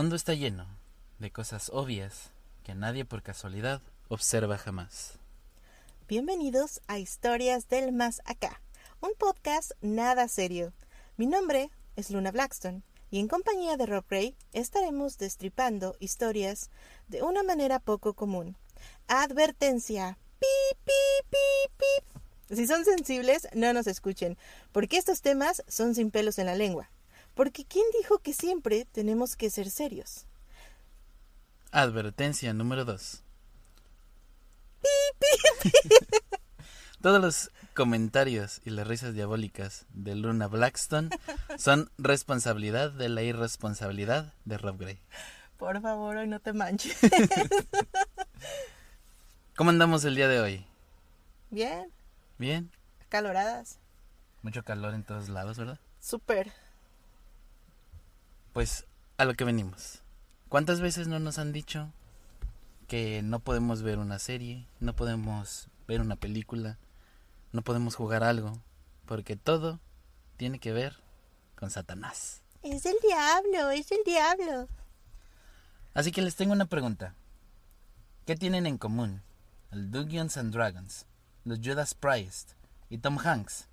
Mundo está lleno de cosas obvias que nadie por casualidad observa jamás. Bienvenidos a Historias del Más Acá, un podcast nada serio. Mi nombre es Luna Blackstone y en compañía de Rob Ray estaremos destripando historias de una manera poco común. Advertencia. Pip, pip, pip, pip. Si son sensibles, no nos escuchen, porque estos temas son sin pelos en la lengua. Porque ¿quién dijo que siempre tenemos que ser serios? Advertencia número 2. Todos los comentarios y las risas diabólicas de Luna Blackstone son responsabilidad de la irresponsabilidad de Rob Gray. Por favor, hoy no te manches. ¿Cómo andamos el día de hoy? Bien, Bien. caloradas. Mucho calor en todos lados, ¿verdad? Súper. Pues a lo que venimos. ¿Cuántas veces no nos han dicho que no podemos ver una serie, no podemos ver una película, no podemos jugar algo, porque todo tiene que ver con Satanás? Es el diablo, es el diablo. Así que les tengo una pregunta. ¿Qué tienen en común el Dungeons and Dragons, los Judas Priest y Tom Hanks?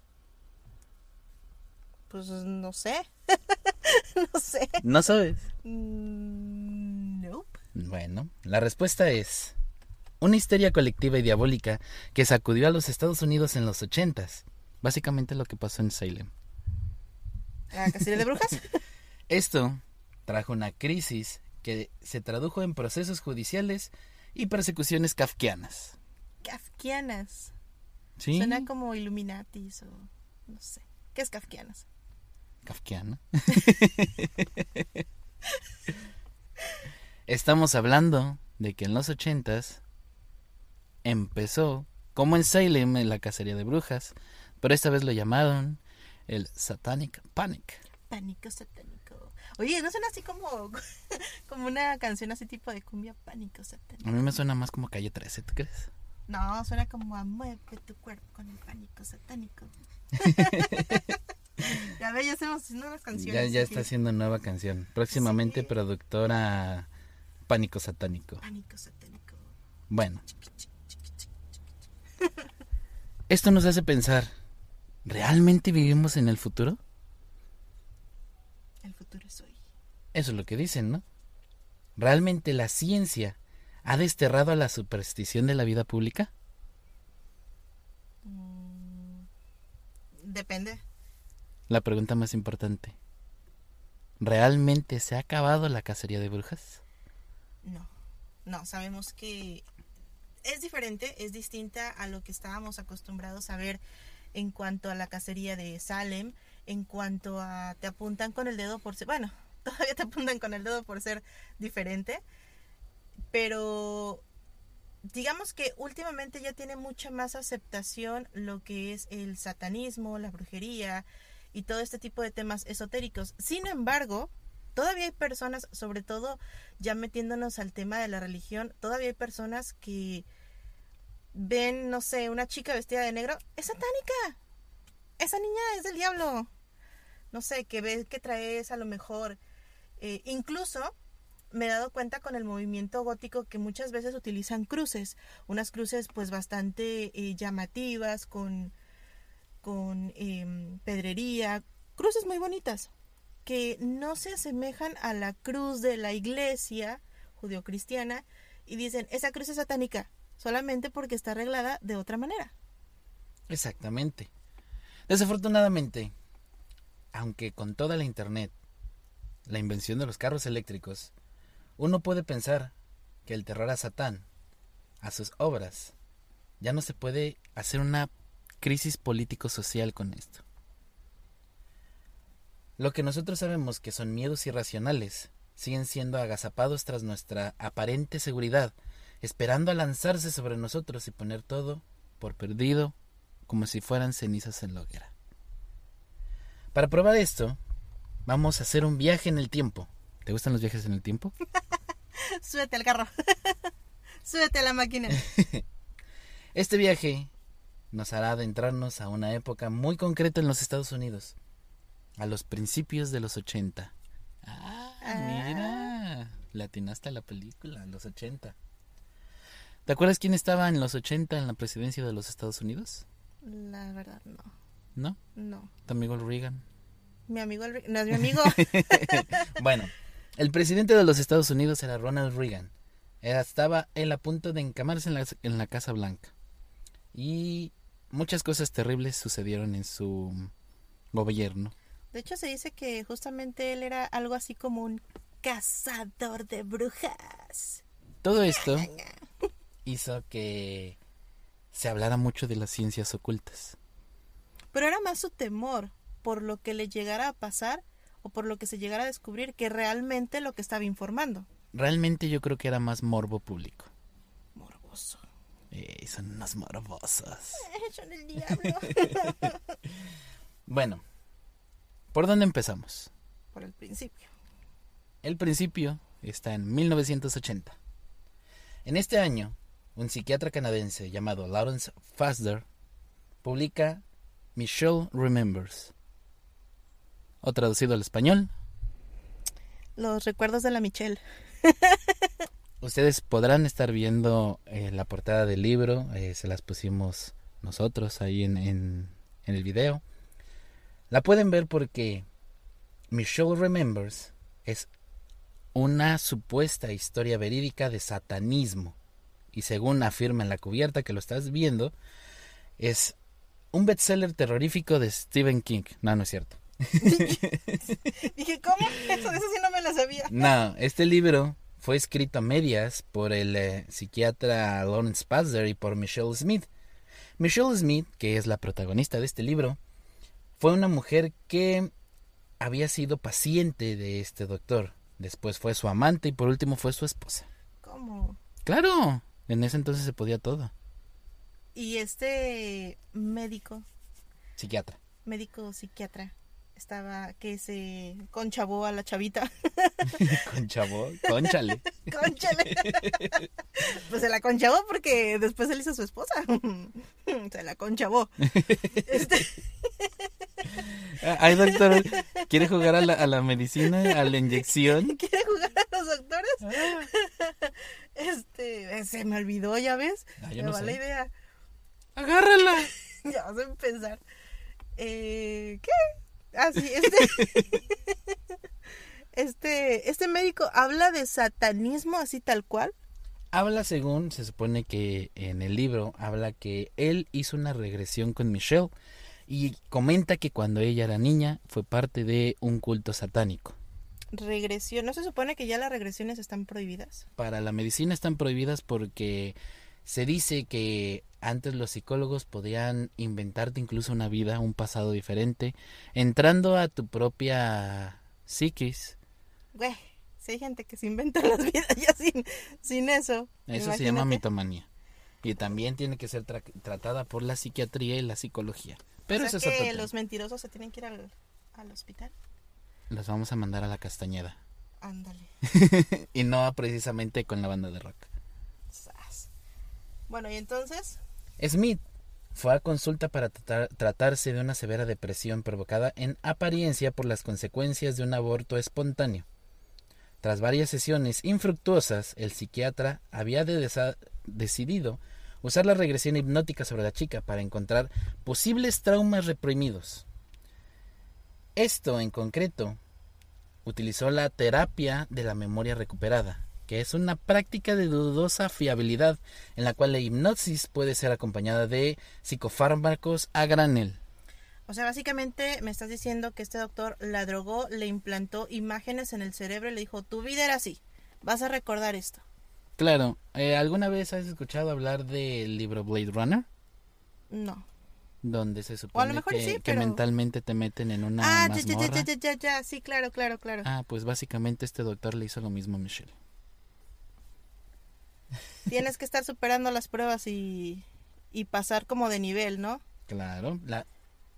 Pues no sé. no sé. ¿No sabes? Mm, Nope. Bueno, la respuesta es una histeria colectiva y diabólica que sacudió a los Estados Unidos en los ochentas. Básicamente lo que pasó en Salem. ¿La casilla de brujas? Esto trajo una crisis que se tradujo en procesos judiciales y persecuciones kafkianas. Kafkianas. ¿Sí? Suena como Illuminatis o no sé. ¿Qué es Kafkianas? Kafkiana. Estamos hablando de que en los ochentas empezó como en Salem en la cacería de brujas, pero esta vez lo llamaron el Satanic Panic. Pánico satánico. Oye, ¿no suena así como, como una canción así tipo de cumbia? Pánico A satánico. mí me suena más como calle 13, ¿tú crees? No, suena como a mueve tu cuerpo con el pánico satánico. ya ve, ya estamos haciendo unas canciones. Ya, está haciendo nueva canción. Próximamente Sí. productora Pánico Satánico. Pánico satánico. Bueno. Esto nos hace pensar, ¿realmente vivimos en el futuro? El futuro es hoy. Eso es lo que dicen, ¿no? ¿Realmente la ciencia ha desterrado a la superstición de la vida pública? Mm, depende. La pregunta más importante. ¿Realmente se ha acabado la cacería de brujas? No, no, sabemos que es diferente, es distinta a lo que estábamos acostumbrados a ver en cuanto a la cacería de Salem, en cuanto a te apuntan con el dedo por ser, bueno, todavía te apuntan con el dedo por ser diferente, pero digamos que últimamente ya tiene mucha más aceptación lo que es el satanismo, la brujería y todo este tipo de temas esotéricos. Sin embargo, todavía hay personas, sobre todo ya metiéndonos al tema de la religión, todavía hay personas que ven, no sé, una chica vestida de negro, es satánica. Esa niña es del diablo. No sé, que ve que traes a lo mejor. eh, incluso me he dado cuenta con el movimiento gótico que muchas veces utilizan cruces, unas cruces pues bastante eh, llamativas, con, con em, pedrería, cruces muy bonitas, que no se asemejan a la cruz de la iglesia judeocristiana y dicen, esa cruz es satánica, solamente porque está arreglada de otra manera. Exactamente. Desafortunadamente, aunque con toda la internet, la invención de los carros eléctricos, uno puede pensar que el terror a Satán, a sus obras, ya no se puede hacer una crisis político-social con esto. Lo que nosotros sabemos que son miedos irracionales, siguen siendo agazapados tras nuestra aparente seguridad, esperando a lanzarse sobre nosotros y poner todo por perdido, como si fueran cenizas en la hoguera. Para probar esto, vamos a hacer un viaje en el tiempo. ¿Te gustan los viajes en el tiempo? Súbete al carro. Súbete a la máquina. Este viaje nos hará adentrarnos a una época muy concreta en los Estados Unidos, a los principios de los 80. Ah, mira. latinaste la película, en los 80. ¿Te acuerdas quién estaba en los 80 en la presidencia de los Estados Unidos? La verdad, no. ¿No? No. Tu amigo Reagan. Mi amigo, el no es mi amigo. bueno, el presidente de los Estados Unidos era Ronald Reagan. Era- estaba él a punto de encamarse en la, en la Casa Blanca. Y muchas cosas terribles sucedieron en su gobierno. De hecho, se dice que justamente él era algo así como un cazador de brujas. Todo esto hizo que se hablara mucho de las ciencias ocultas. Pero era más su temor por lo que le llegara a pasar o por lo que se llegara a descubrir que realmente lo que estaba informando. Realmente yo creo que era más morbo público. Morboso. Eh, son unos morbosos. Son el diablo. Bueno, ¿por dónde empezamos? por el principio. El principio está en 1980. En este año, un psiquiatra canadiense llamado Lawrence Fasder publica Michelle Remembers. O traducido al español, Los recuerdos de la Michelle. ustedes podrán estar viendo eh, la portada del libro, eh, se las pusimos nosotros ahí en, en, en el video. La pueden ver porque Michelle Remembers es una supuesta historia verídica de satanismo. Y según afirma en la cubierta que lo estás viendo, es un bestseller terrorífico de Stephen King. No, no es cierto. Dije, ¿cómo? Eso, eso sí no me lo sabía. No, este libro fue escrito a medias por el eh, psiquiatra Lawrence Pasder y por Michelle Smith. Michelle Smith, que es la protagonista de este libro, fue una mujer que había sido paciente de este doctor. Después fue su amante y por último fue su esposa. ¿Cómo? Claro, en ese entonces se podía todo. Y este médico, Psiquiatra. médico psiquiatra, estaba que se conchabó a la chavita. Con chavo, conchale. Conchale. pues se la conchabó porque después él hizo su esposa. se la conchabó. Este, Ah, Ay, doctor, ¿quiere jugar a la, a la medicina, a la inyección? ¿Quiere jugar a los doctores? Este, se me olvidó, ya ves. Ah, me no va sé. la idea. Agárrala. Ya vas a empezar. Eh, ¿Qué? Ah, sí, este. este, este médico habla de satanismo así tal cual. Habla según, se supone que en el libro, habla que él hizo una regresión con Michelle y comenta que cuando ella era niña fue parte de un culto satánico. Regresión. ¿No se supone que ya las regresiones están prohibidas? Para la medicina están prohibidas porque se dice que antes los psicólogos podían inventarte incluso una vida, un pasado diferente, entrando a tu propia psiquis. Güey, si hay gente que se inventa las vidas ya sin, sin eso. Eso se llama mitomanía. Y también tiene que ser tra- tratada por la psiquiatría y la psicología. Pero o sea eso es que los mentirosos se tienen que ir al, al hospital. Los vamos a mandar a la Castañeda. Ándale. y no precisamente con la banda de rock. Bueno, y entonces, Smith fue a consulta para tratar- tratarse de una severa depresión provocada en apariencia por las consecuencias de un aborto espontáneo. Tras varias sesiones infructuosas, el psiquiatra había decidido usar la regresión hipnótica sobre la chica para encontrar posibles traumas reprimidos. Esto en concreto utilizó la terapia de la memoria recuperada, que es una práctica de dudosa fiabilidad en la cual la hipnosis puede ser acompañada de psicofármacos a granel. o sea, básicamente me estás diciendo que este doctor la drogó, le implantó imágenes en el cerebro y le dijo, tu vida era así, vas a recordar esto. Claro, eh, ¿alguna vez has escuchado hablar del libro Blade Runner? No. Donde se supone mejor que, sí, que pero- mentalmente te meten en una ah, mazmorra. ya, ya, ya, ya, sí, claro, claro, claro. Ah, pues básicamente este doctor le hizo lo mismo a Michelle. Tienes que estar superando las pruebas y, y pasar como de nivel, ¿no? Claro, la...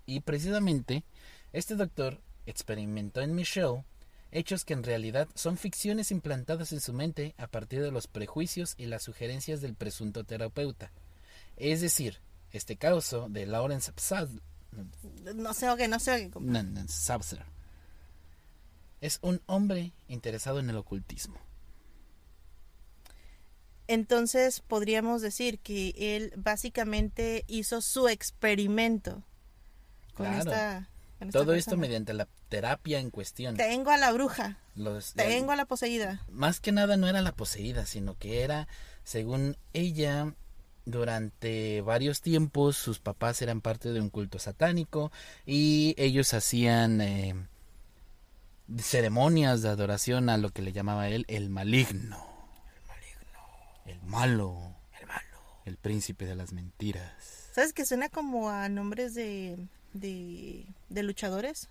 y precisamente este doctor experimentó en Michelle hechos que en realidad son ficciones implantadas en su mente a partir de los prejuicios y las sugerencias del presunto terapeuta. Es decir, este caso de Lawrence Psad- No no se oye. compa. no, no, Saucer es un hombre interesado en el ocultismo. Entonces podríamos decir que él básicamente hizo su experimento con Claro. esta. con esta Todo esto mediante la terapia en cuestión. Tengo a la bruja, Los- tengo a la poseída. más que nada no era la poseída, sino que era, según ella, durante varios tiempos sus papás eran parte de un culto satánico y ellos hacían eh, ceremonias de adoración a lo que le llamaba él el maligno. El malo. El malo. El príncipe de las mentiras. ¿Sabes que suena como a nombres de, de, de luchadores?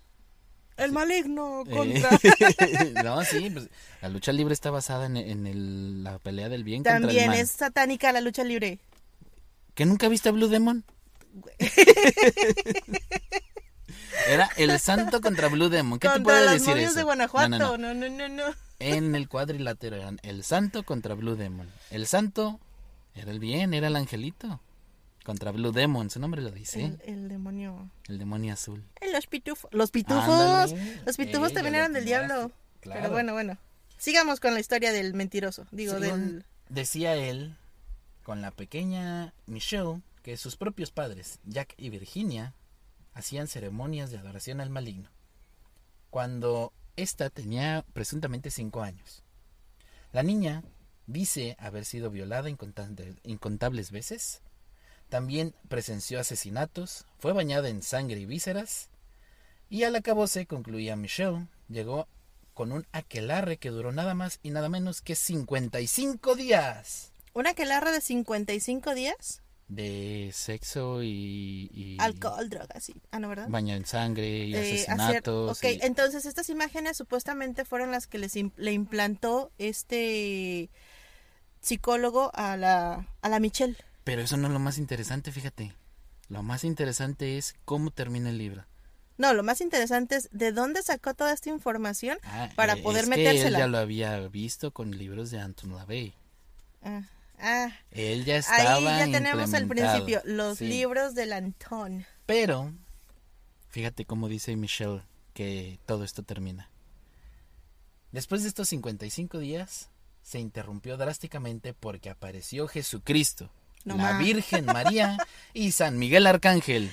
El maligno Eh, contra... no, sí, pues, la lucha libre está basada en, en el- la pelea del bien contra el También mal. es satánica la lucha libre. ¿Que nunca viste a Blue Demon? Era el santo contra Blue Demon. ¿Qué te Contra puede las decir eso? de Guanajuato. No, no, No, no. no, no, no. En el cuadrilátero eran el santo contra Blue Demon. El santo era el bien, era el angelito. Contra Blue Demon, su nombre lo dice. El, el demonio. El demonio azul. Eh, Los pitufos. Los pitufos. Ándale. Los pitufos Eh, también eran del diablo. Claro. Pero bueno, bueno. Sigamos con la historia del mentiroso. Digo, Según del. Decía él, con la pequeña Michelle, que sus propios padres, Jack y Virginia, hacían ceremonias de adoración al maligno. Cuando ésta tenía presuntamente cinco años. La niña dice haber sido violada incontables, veces. También presenció asesinatos, fue bañada en sangre y vísceras. Y al acabose, concluía Michelle, llegó con un aquelarre que duró nada más y nada menos que 55 días Una quelarra de 55 días. De sexo y, y Alcohol, drogas, sí. Ah, no, ¿verdad? baño en sangre y Eh, hacer- asesinatos. ok, y- entonces estas imágenes supuestamente fueron las que les le implantó este psicólogo a la, a la Michelle. Pero eso no es lo más interesante, fíjate. Lo más interesante es cómo termina el libro. No, lo más interesante es de dónde sacó toda esta información. Ah, Para eh, poder es que él metérsela. ya lo había visto con libros de Anton LaVey. Ah, ah, Él ya estaba ahí ya tenemos el implementado. principio, los Sí. libros del Antón. Pero, fíjate cómo dice Michelle que todo esto termina. Después de estos 55 días, se interrumpió drásticamente porque apareció Jesucristo, No la. Virgen María y San Miguel Arcángel.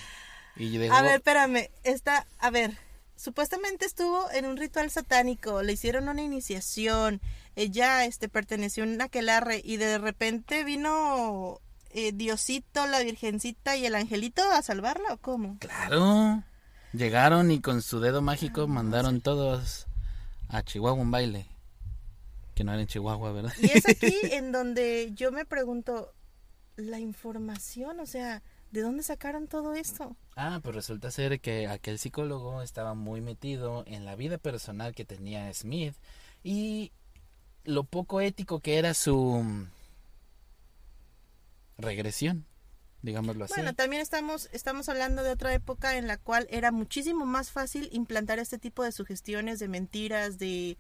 Y dejó- A ver, espérame, está, a ver, supuestamente estuvo en un ritual satánico, le hicieron una iniciación, ella este perteneció a un aquelarre y de repente vino eh, Diosito, la Virgencita y el angelito a salvarla o cómo? Claro. Llegaron y con su dedo mágico mandaron todos a Chihuahua un baile. Que no era en Chihuahua, ¿verdad? Y es aquí en donde yo me pregunto, la información, o sea, ¿de dónde sacaron todo esto? Ah, pues resulta ser que aquel psicólogo estaba muy metido en la vida personal que tenía Smith y lo poco ético que era su regresión, digámoslo así. Bueno, también estamos, estamos hablando de otra época en la cual era muchísimo más fácil implantar este tipo de sugestiones, de mentiras, de,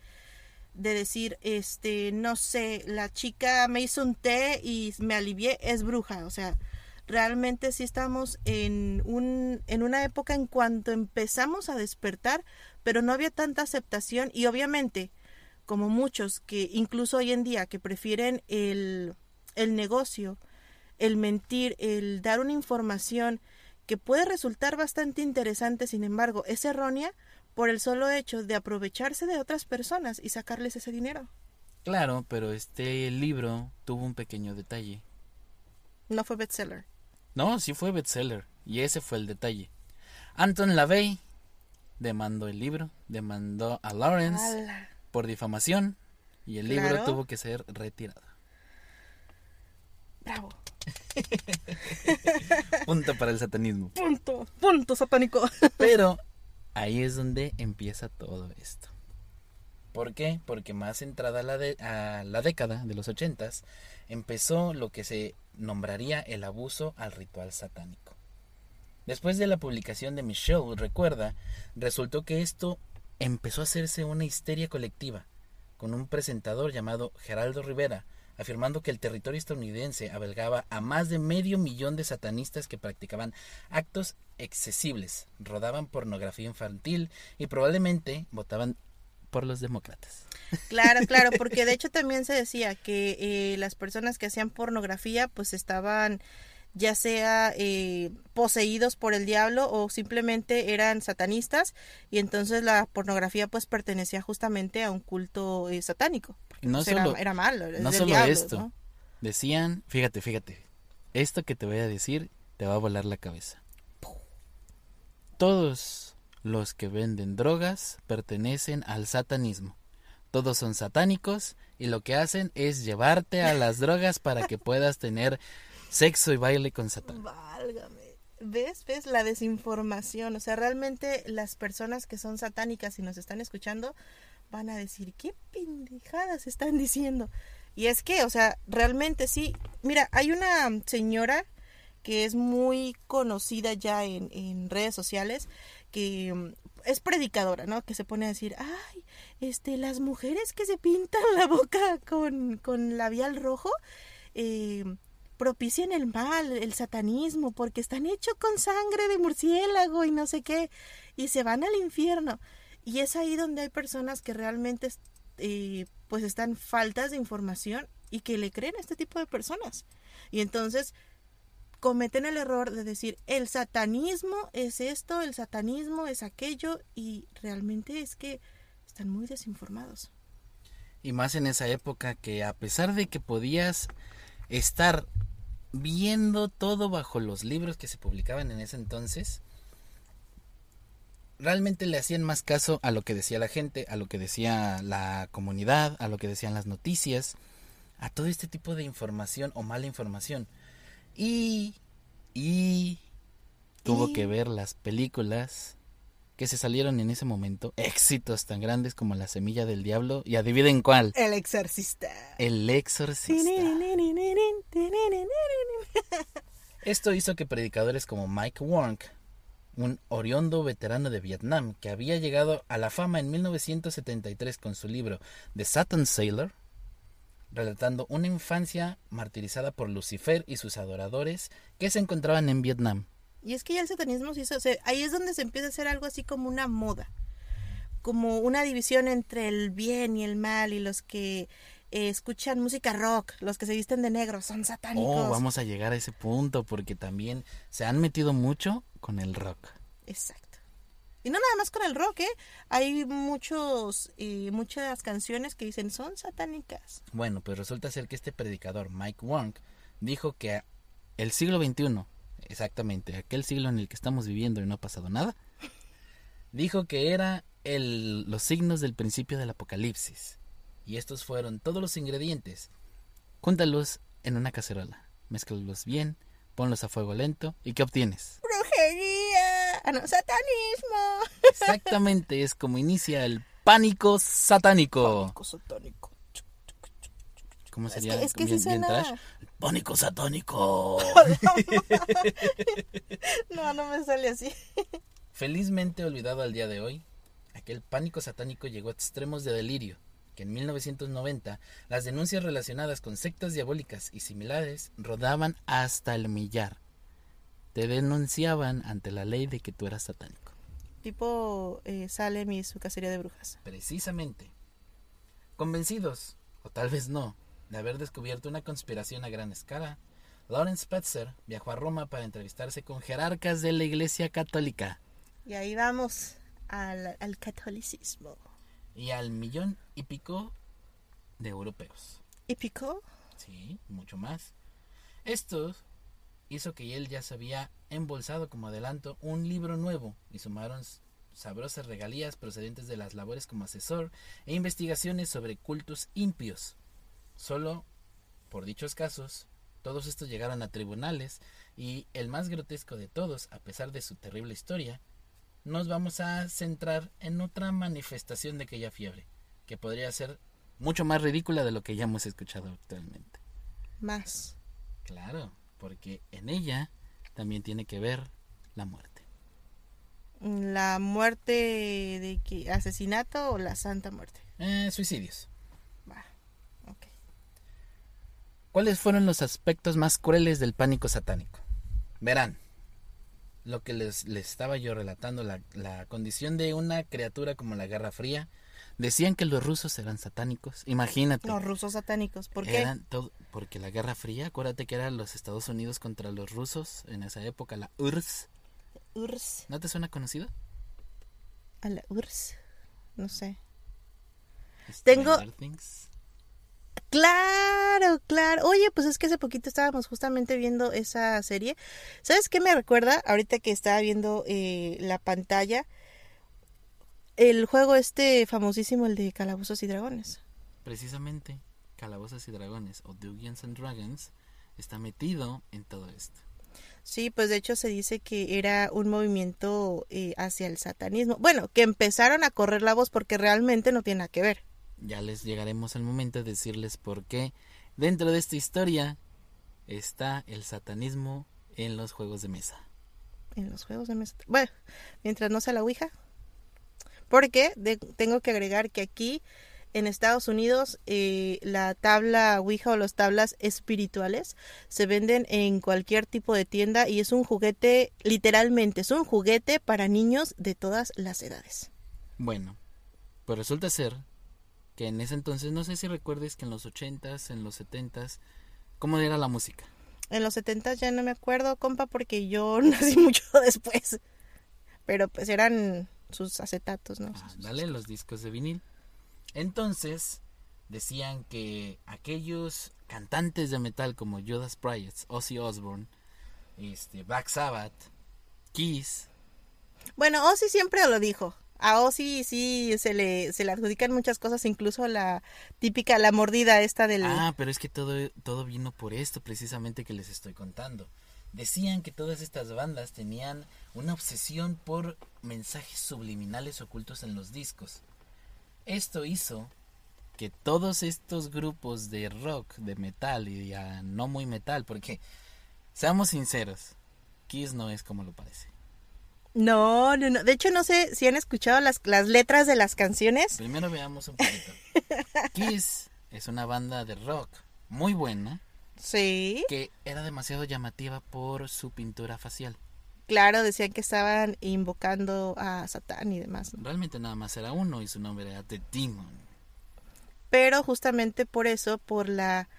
de decir, este, no sé, la chica me hizo un té y me alivié, es bruja. O sea, realmente sí estamos en, un, en una época en cuanto empezamos a despertar, pero no había tanta aceptación y obviamente, como muchos que incluso hoy en día que prefieren el, el negocio, el mentir, el dar una información que puede resultar bastante interesante, sin embargo, es errónea por el solo hecho de aprovecharse de otras personas y sacarles ese dinero. Claro, pero este libro tuvo un pequeño detalle. No fue bestseller. No, sí fue bestseller y ese fue el detalle. Anton LaVey demandó el libro, demandó a Lawrence ¡Hala! Por difamación y el libro Claro. tuvo que ser retirado. Bravo. Punto para el satanismo. Punto. Punto satánico. Pero ahí es donde empieza todo esto. ¿Por qué? Porque más entrada a la, de- a la década de los ochentas empezó lo que se nombraría el abuso al ritual satánico. Después de la publicación de Michelle, recuerda, resultó que esto empezó a hacerse una histeria colectiva, con un presentador llamado Geraldo Rivera, afirmando que el territorio estadounidense albergaba a más de medio millón de satanistas que practicaban actos excesibles, rodaban pornografía infantil y probablemente votaban por los demócratas. Claro, claro, porque de hecho también se decía que eh, las personas que hacían pornografía pues estaban ya sea eh, poseídos por el diablo o simplemente eran satanistas y entonces la pornografía pues pertenecía justamente a un culto eh, satánico. No pues, solo, era, era malo. no solo diablo, esto. ¿no? Decían, fíjate, fíjate, esto que te voy a decir te va a volar la cabeza. Todos los que venden drogas pertenecen al satanismo. Todos son satánicos y lo que hacen es llevarte a las drogas para que puedas tener sexo y baile con Satán. Válgame. ¿Ves? ¿Ves? La desinformación. O sea, realmente las personas que son satánicas y nos están escuchando van a decir, ¿qué pendejadas están diciendo? Y es que, o sea, realmente sí. Mira, hay una señora que es muy conocida ya en, en redes sociales que mm, es predicadora, ¿no? Que se pone a decir, ay, este, las mujeres que se pintan la boca con, con labial rojo, eh, propician el mal, el satanismo, porque están hechos con sangre de murciélago y no sé qué, y se van al infierno. Y es ahí donde hay personas que realmente eh, pues están faltas de información y que le creen a este tipo de personas. Y entonces cometen el error de decir el satanismo es esto, el satanismo es aquello, y realmente es que están muy desinformados. Y más en esa época que a pesar de que podías estar viendo todo bajo los libros que se publicaban en ese entonces, realmente le hacían más caso a lo que decía la gente, a lo que decía la comunidad, a lo que decían las noticias, a todo este tipo de información o mala información. Y, y tuvo Y- que ver las películas que se salieron en ese momento, éxitos tan grandes como La Semilla del Diablo, y adivinen cuál, El exorcista. El Exorcista. Esto hizo que predicadores como Mike Wong, un oriondo veterano de Vietnam que había llegado a la fama en 1973 con su libro The Satan Sailor, relatando una infancia martirizada por Lucifer y sus adoradores que se encontraban en Vietnam. Y es que ya el satanismo se hizo, o sea, ahí es donde se empieza a hacer algo así como una moda, como una división entre el bien y el mal y los que eh, escuchan música rock, los que se visten de negro, son satánicos. Oh, vamos a llegar a ese punto porque también se han metido mucho con el rock. Exacto. Y no nada más con el rock, ¿eh? Hay muchos, eh, muchas canciones que dicen son satánicas. Bueno, pues resulta ser que este predicador, Mike Wong, dijo que el siglo XXI, exactamente, aquel siglo en el que estamos viviendo y no ha pasado nada, dijo que era el, los signos del principio del apocalipsis. Y estos fueron todos los ingredientes. Júntalos en una cacerola, mézclalos bien, ponlos a fuego lento y ¿qué obtienes? ¡Brujería! ¡Ah, no! ¡Satanismo! Exactamente, es como inicia el pánico satánico. Pánico satánico. ¿Cómo Es sería? que, es que bien, sí bien suena... trash? Pánico satánico. No, no me sale así. Felizmente olvidado al día de hoy, aquel pánico satánico llegó a extremos de delirio, que en 1990 las denuncias relacionadas con sectas diabólicas y similares rodaban hasta el millar. Te denunciaban ante la ley de que tú eras satánico. Tipo eh, Salem y su cacería de brujas. Precisamente. Convencidos, o tal vez no, de haber descubierto una conspiración a gran escala, Lawrence Spetzer viajó a Roma para entrevistarse con jerarcas de la Iglesia Católica Y ahí vamos al, al catolicismo. y al millón y pico de europeos. ¿Y picó? Sí, mucho más. Esto hizo que él ya se había embolsado como adelanto un libro nuevo y sumaron sabrosas regalías procedentes de las labores como asesor e investigaciones sobre cultos impios. Solo por dichos casos, todos estos llegaron a tribunales y el más grotesco de todos, a pesar de su terrible historia, nos vamos a centrar en otra manifestación de aquella fiebre, que podría ser mucho más ridícula de lo que ya hemos escuchado actualmente. Más. Claro, porque en ella también tiene que ver la muerte. La muerte de que asesinato o la santa muerte. Eh, suicidios. Va. Ok. ¿Cuáles fueron los aspectos más crueles del pánico satánico? Verán, lo que les, les estaba yo relatando, la, la condición de una criatura como la Guerra Fría, Decían que los rusos eran satánicos. Imagínate. Los rusos satánicos. ¿Por qué? Eran todo, porque la Guerra Fría, acuérdate que eran los Estados Unidos contra los rusos en esa época, la URSS. URSS. ¿No te suena conocido? A la URSS. No sé. Tengo... Claro, claro. Oye, pues es que hace poquito estábamos justamente viendo esa serie. ¿Sabes qué me recuerda? Ahorita que estaba viendo eh, la pantalla, el juego este famosísimo, el de Calabozos y Dragones. Precisamente, Calabozos y Dragones o Dungeons and Dragons está metido en todo esto. Sí, pues de hecho se dice que era un movimiento eh, hacia el satanismo. Bueno, que empezaron a correr la voz porque realmente no tiene nada que ver. Ya les llegaremos al momento de decirles por qué dentro de esta historia está el satanismo en los juegos de mesa. En los juegos de mesa. Bueno, mientras no sea la Ouija. Porque tengo que agregar que aquí en Estados Unidos eh, la tabla Ouija o las tablas espirituales se venden en cualquier tipo de tienda y es un juguete, literalmente, es un juguete para niños de todas las edades. Bueno, pues resulta ser que en ese entonces, no sé si recuerdes que en los 80s, en los 70s, ¿cómo era la música? En los 70 ya no me acuerdo, compa, porque yo nací mucho después. Pero pues eran sus acetatos, ¿no? Ah, dale, los discos de vinil. Entonces, decían que aquellos cantantes de metal como Judas Priest, Ozzy Osbourne, este, Black Sabbath, Kiss. Bueno, Ozzy siempre lo dijo. A Ozzy sí se le, se le adjudican muchas cosas, incluso la típica, la mordida esta del... Ah, pero es que todo, todo vino por esto precisamente que les estoy contando. Decían que todas estas bandas tenían una obsesión por mensajes subliminales ocultos en los discos. Esto hizo que todos estos grupos de rock, de metal y ya no muy metal, porque seamos sinceros, Kiss no es como lo parece. No, no, no. De hecho, no sé si han escuchado las, las letras de las canciones. Primero veamos un poquito. Kiss es una banda de rock muy buena. Sí. Que era demasiado llamativa por su pintura facial. Claro, decían que estaban invocando a Satán y demás. Realmente nada más era uno y su nombre era The Demon. Pero justamente por eso, por la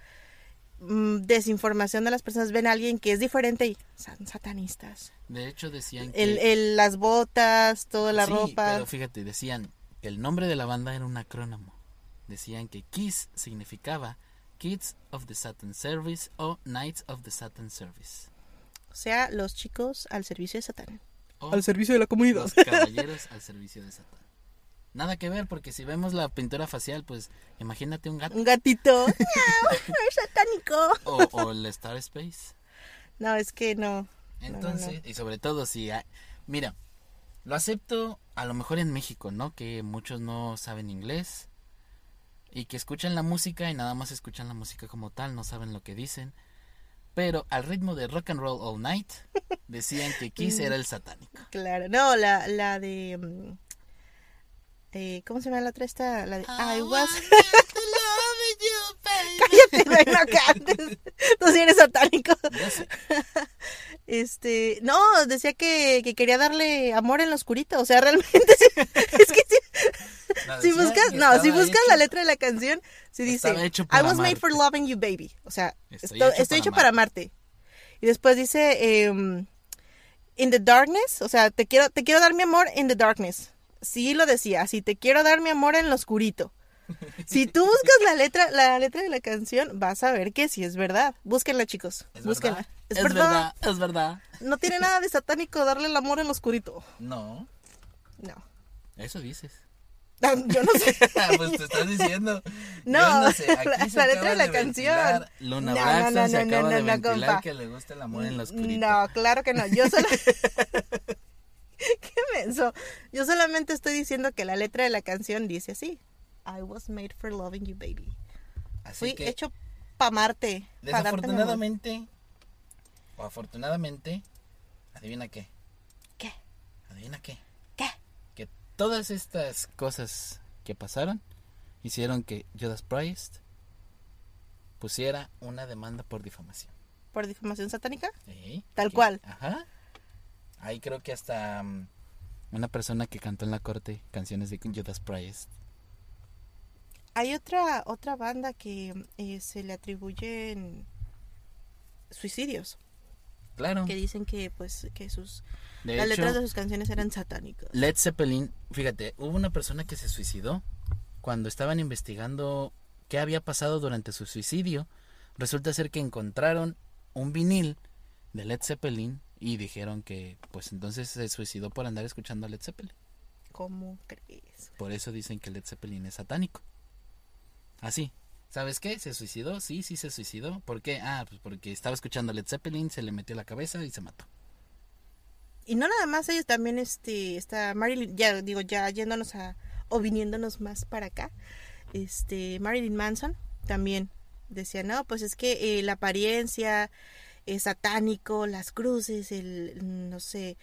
Mm, desinformación de las personas ven a alguien que es diferente y son satanistas. De hecho decían que... El, las botas, toda la ropa. Pero fíjate, decían que el nombre de la banda era un acrónimo. Decían que KISS significaba Kids of the Satan Service o Knights of the Satan Service. O sea, los chicos al servicio de Satán. al servicio de la comunidad. Los caballeros al servicio de Satán. Nada que ver, porque si vemos la pintura facial, pues imagínate un gato. Un gatito. es satánico. O, el Star Space. No, es que no. Entonces, y sobre todo si... mira, lo acepto a lo mejor en México, ¿no? Que muchos no saben inglés y que escuchan la música y nada más escuchan la música como tal, no saben lo que dicen. Pero al ritmo de Rock and Roll All Night decían que Kiss era el satánico. Claro, no, la, la de... Mm, eh, ¿Cómo se llama la otra esta? La de I, was... Cállate, no cantes. Tú sí eres satánico. Este, no, decía que, que, quería darle amor en lo oscurito, o sea, realmente es que si, buscas, no, si buscas la letra de la canción, si dice I was made for loving you, baby. O sea, estoy, hecho, para, amarte. Y después dice em, in the darkness, o sea, te quiero te quiero dar mi amor in the darkness sí lo decía, si te quiero dar mi amor en lo oscurito. Si tú buscas la letra, la letra de la canción, vas a ver que sí es verdad. Búsquenla, chicos. Búsquenla. Es, verdad. Es verdad. No tiene nada de satánico darle el amor en lo oscurito. No. No. Eso dices. Ah, yo no sé. pues te estás diciendo. No, no sé. Aquí la, letra de la canción. Luna no, Braxton no, no, se acaba de ventilar que le gusta el amor en lo oscurito. No, claro que no. Yo solo. Qué menso. Yo solamente estoy diciendo que la letra de la canción dice así. I was made for loving you, baby. Así Fui hecho para amarte. Desafortunadamente, o afortunadamente, adivina qué. ¿Qué? Adivina qué. ¿Qué? Que todas estas cosas que pasaron hicieron que Judas Priest pusiera una demanda por difamación. ¿Por difamación satánica? Sí. Tal cual. Ajá. Ahí creo que hasta mm, una persona que cantó en la corte canciones de Judas Priest Hay otra, otra banda que eh, se le atribuyen suicidios. Claro. Que dicen que pues que sus De las hecho, letras de sus canciones eran satánicas. Led Zeppelin, fíjate, hubo una persona que se suicidó cuando estaban investigando qué había pasado durante su suicidio. Resulta ser que encontraron un vinil de Led Zeppelin y dijeron que pues entonces se suicidó por andar escuchando a Led Zeppelin. ¿Cómo crees? Por eso dicen que Led Zeppelin es satánico. Así. ¿Sabes qué? ¿Se suicidó? Sí, sí se suicidó. ¿Por qué? Ah, pues porque estaba escuchando Led Zeppelin, se le metió la cabeza y se mató. Y no nada más ellos también este está Marilyn, ya digo, ya yéndonos a o viniéndonos más para acá. Este Marilyn Manson también decía, "No, pues es que eh, la apariencia es satánico, las cruces, el no sé,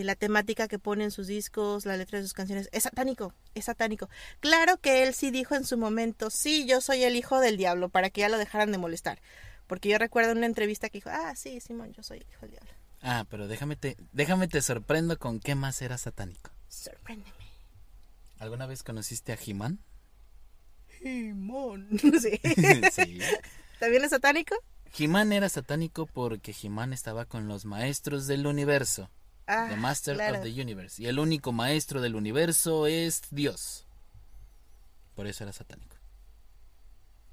eh, la temática que pone en sus discos, la letra de sus canciones, es satánico, es satánico. Claro que él sí dijo en su momento, sí, yo soy el hijo del diablo, para que ya lo dejaran de molestar. Porque yo recuerdo una entrevista que dijo, ah, sí, Simón, yo soy el hijo del diablo. Ah, pero déjame te, déjame te sorprendo con qué más era satánico. Sorpréndeme. ¿Alguna vez conociste a He-Man? Simón. sí. sí. ¿También es satánico? He-Man era satánico porque He-Man estaba con los maestros del universo. Ah, The Master claro. of the Universe. Y el único maestro del universo es Dios. Por eso era satánico.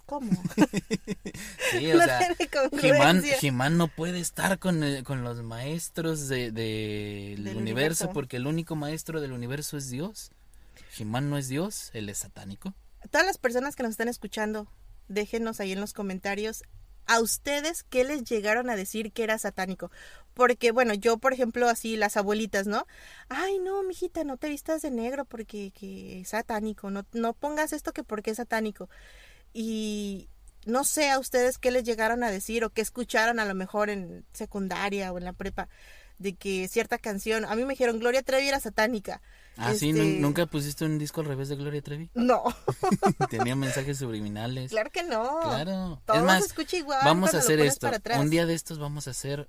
¿Cómo? Sí, o no sea, congruencia. He-Man no puede estar con, el- con los maestros de- de- del Del universo universo. porque el único maestro del universo es Dios. He-Man no es Dios, él es satánico. Todas las personas que nos están escuchando, déjenos ahí en los comentarios a ustedes qué les llegaron a decir que era satánico. Porque, bueno, yo, por ejemplo, así, las abuelitas, ¿no? Ay, no, mijita, no te vistas de negro porque que es satánico. No, no pongas esto que porque es satánico. Y no sé a ustedes qué les llegaron a decir o qué escucharon a lo mejor en secundaria o en la prepa de que cierta canción, a mí me dijeron Gloria Trevi era satánica. Ah, sí, Este, ¿nun- ¿nunca pusiste un disco al revés de Gloria Trevi? No, Tenía mensajes subliminales. claro que no. Claro. Todo es más, se escucha igual. vamos a hacer esto. Un día de estos vamos a hacer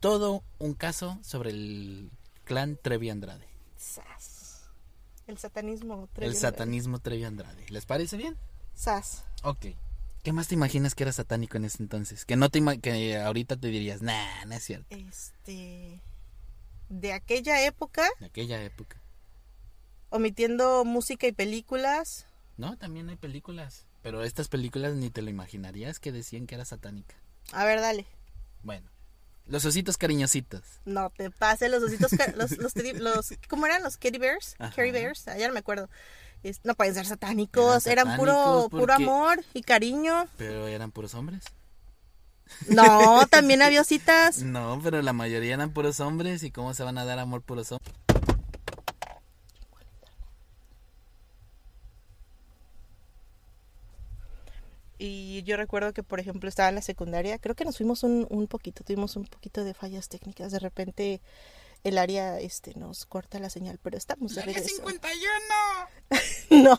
todo un caso sobre el clan Trevi Andrade. Sas. El satanismo. el tremendo. satanismo Trevi Andrade. ¿Les parece bien? Sas. Ok. ¿Qué más te imaginas que era satánico en ese entonces? Que no te que ahorita te dirías, nah, no es cierto. Este. De aquella época, De aquella época. omitiendo música y películas. No, también hay películas. Pero estas películas ni te lo imaginarías que decían que era satánica. A ver, dale. Bueno. Los ositos cariñositos. No te pases los ositos. los, los, los- ¿Cómo eran? Los Kitty Bears. Ajá. Bears. Ah, ya no me acuerdo. Es- no pueden ser satánicos. Eran Eran, puro, satánicos puro porque- amor y cariño. Pero eran puros hombres. No, también había ositas. No, pero la mayoría eran puros hombres. ¿Y cómo se van a dar amor puros hombres? Y yo recuerdo que, por ejemplo, estaba en la secundaria. Creo que nos fuimos un, un poquito, tuvimos un poquito de fallas técnicas. De repente el área este, nos corta la señal, pero estamos de regreso. No.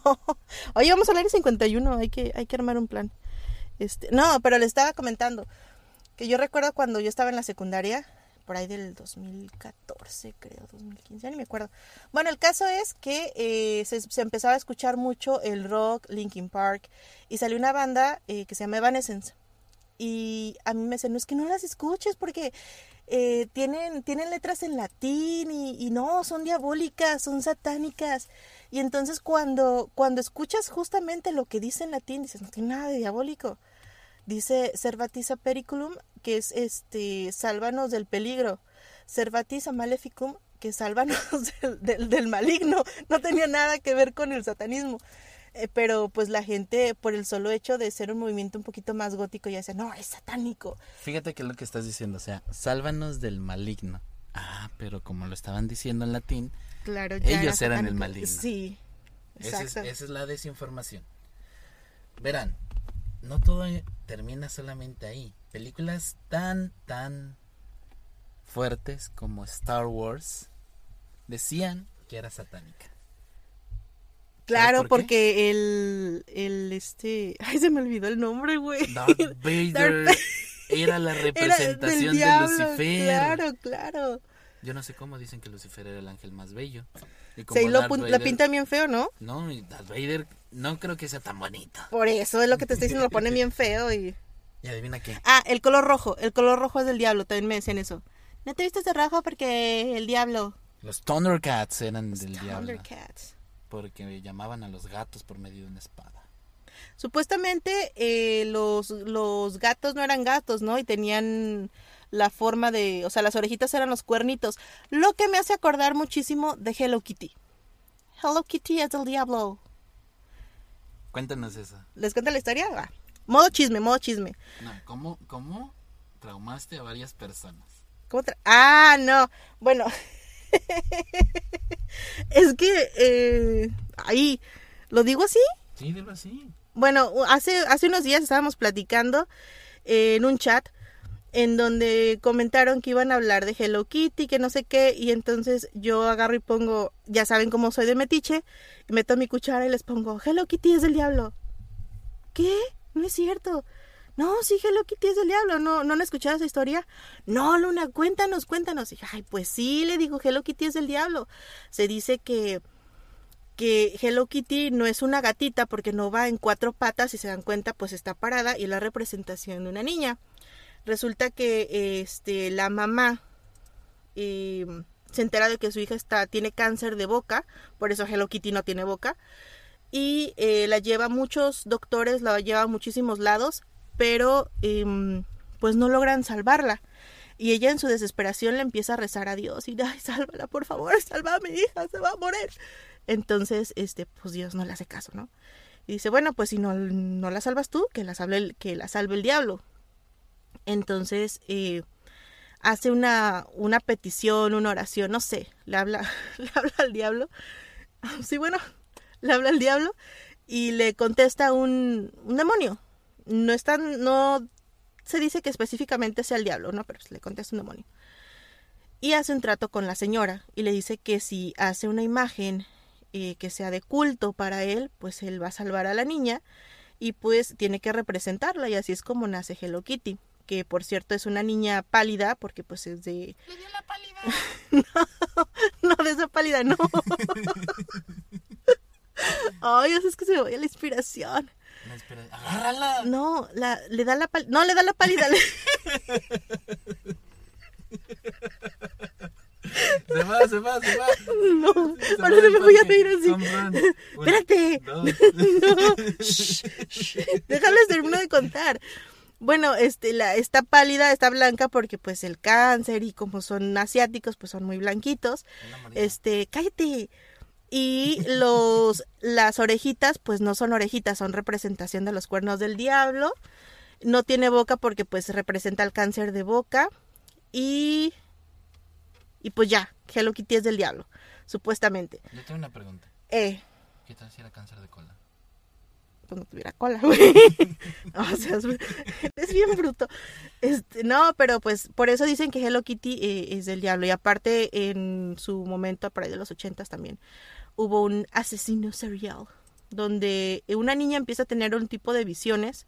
Oye, vamos al área 51, hay que, hay que armar un plan. Este, no, pero le estaba comentando que yo recuerdo cuando yo estaba en la secundaria, por ahí del 2014, creo, 2015, ya ni me acuerdo. Bueno, el caso es que eh, se, se empezaba a escuchar mucho el rock, Linkin Park, y salió una banda eh, que se llama Evanescence. Y a mí me decían, no es que no las escuches porque eh, tienen, tienen letras en latín y, no, son diabólicas, son satánicas. Y entonces cuando, cuando escuchas justamente lo que dice en latín, dices, no tiene nada de diabólico. Dice Servatis periculum, que es este, sálvanos del peligro. Servatis a maleficum, que sálvanos del, del, del maligno. No tenía nada que ver con el satanismo. Eh, pero pues la gente, por el solo hecho de ser un movimiento un poquito más gótico, ya decía, no, es satánico. Fíjate que es lo que estás diciendo. O sea, sálvanos del maligno. Ah, pero como lo estaban diciendo en latín, Claro, ya Ellos eran el maligno. Sí, esa es, exacto. esa es la desinformación. Verán, no todo termina solamente ahí. Películas tan, tan fuertes como Star Wars decían que era satánica. Claro, por porque el, el, este, ay, se me olvidó el nombre, güey. Darth Vader Darth- era la Era representación del de diablo, Lucifer. Claro, claro. Yo no sé cómo dicen que Lucifer era el ángel más bello. Y como Se lo la Vader- pinta bien feo, ¿no? No, y Darth Vader no creo que sea tan bonito. Por eso es lo que te estoy diciendo, lo ponen bien feo y... Y adivina qué. Ah, el color rojo. El color rojo es del diablo, también me decían eso. No te vistes de rojo porque el diablo. Los Thundercats eran del diablo. Thundercats. Porque llamaban a los gatos por medio de una espada. Supuestamente eh, los, los gatos no eran gatos, ¿no? Y tenían la forma de... O sea, las orejitas eran los cuernitos. Lo que me hace acordar muchísimo de Hello Kitty. Hello Kitty es del diablo. Cuéntanos eso. ¿Les cuento la historia? Va. Modo chisme, modo chisme. No, ¿cómo, ¿Cómo traumaste a varias personas? ¿Cómo tra- ah, no. Bueno. es que... eh, ahí. ¿Lo digo así? Sí, dilo así. Bueno, hace, hace unos días estábamos platicando eh, en un chat en donde comentaron que iban a hablar de Hello Kitty, que no sé qué, y entonces yo agarro y pongo, ya saben cómo soy de metiche, y meto mi cuchara y les pongo, Hello Kitty es del diablo. ¿Qué? No es cierto. No, sí, Hello Kitty es del diablo. ¿No, ¿No han escuchado esa historia? No, Luna, cuéntanos, cuéntanos. Ay, pues sí, le digo, Hello Kitty es del diablo. Se dice que que Hello Kitty no es una gatita porque no va en cuatro patas y se dan cuenta pues está parada y la representación de una niña. Resulta que este la mamá eh, se entera de que su hija está tiene cáncer de boca, por eso Hello Kitty no tiene boca y eh, la lleva a muchos doctores, la lleva a muchísimos lados, pero em, pues no logran salvarla. Y ella en su desesperación le empieza a rezar a Dios y, ay, sálvala, por favor, salva a mi hija, se va a morir. Entonces, este, pues Dios no le hace caso, ¿no? Y dice, bueno, pues si no, no la salvas tú, que la salve el, que la salve el diablo. Entonces, eh, hace una, una petición, una oración, no sé, le habla, le habla al diablo. Sí, bueno, le habla al diablo y le contesta un, un demonio. No está, no se dice que específicamente sea el diablo, ¿no? Pero le contesta un demonio. Y hace un trato con la señora y le dice que si hace una imagen eh, que sea de culto para él, pues él va a salvar a la niña y pues tiene que representarla y así es como nace Hello Kitty, que por cierto es una niña pálida porque pues es de... ¡Le dio la pálida! No, de esa pálida no. Ay, es que se me vaya la inspiración. No, espera, agárrala. No, la, le da la pálida. No, le da la pálida. le- Se va, se va, se va. No, Se ahora va del me voy a reír así. Espérate. dos. No, shh, shh, déjales termino de contar. Bueno, este, la, está pálida, está blanca porque pues el cáncer y como son asiáticos, pues son muy blanquitos. Este, cállate. Y los, las orejitas, pues no son orejitas, son representación de los cuernos del diablo. No tiene boca porque pues representa el cáncer de boca. Y, y pues ya, Hello Kitty es del diablo, supuestamente. Yo tengo una pregunta. Eh, ¿Qué tal si era cáncer de cola? pues no tuviera cola, güey. o sea, es, es bien bruto. Este, no, pero pues por eso dicen que Hello Kitty eh, es del diablo. Y aparte, en su momento, por ahí de los ochentas también, hubo un asesino serial, donde una niña empieza a tener un tipo de visiones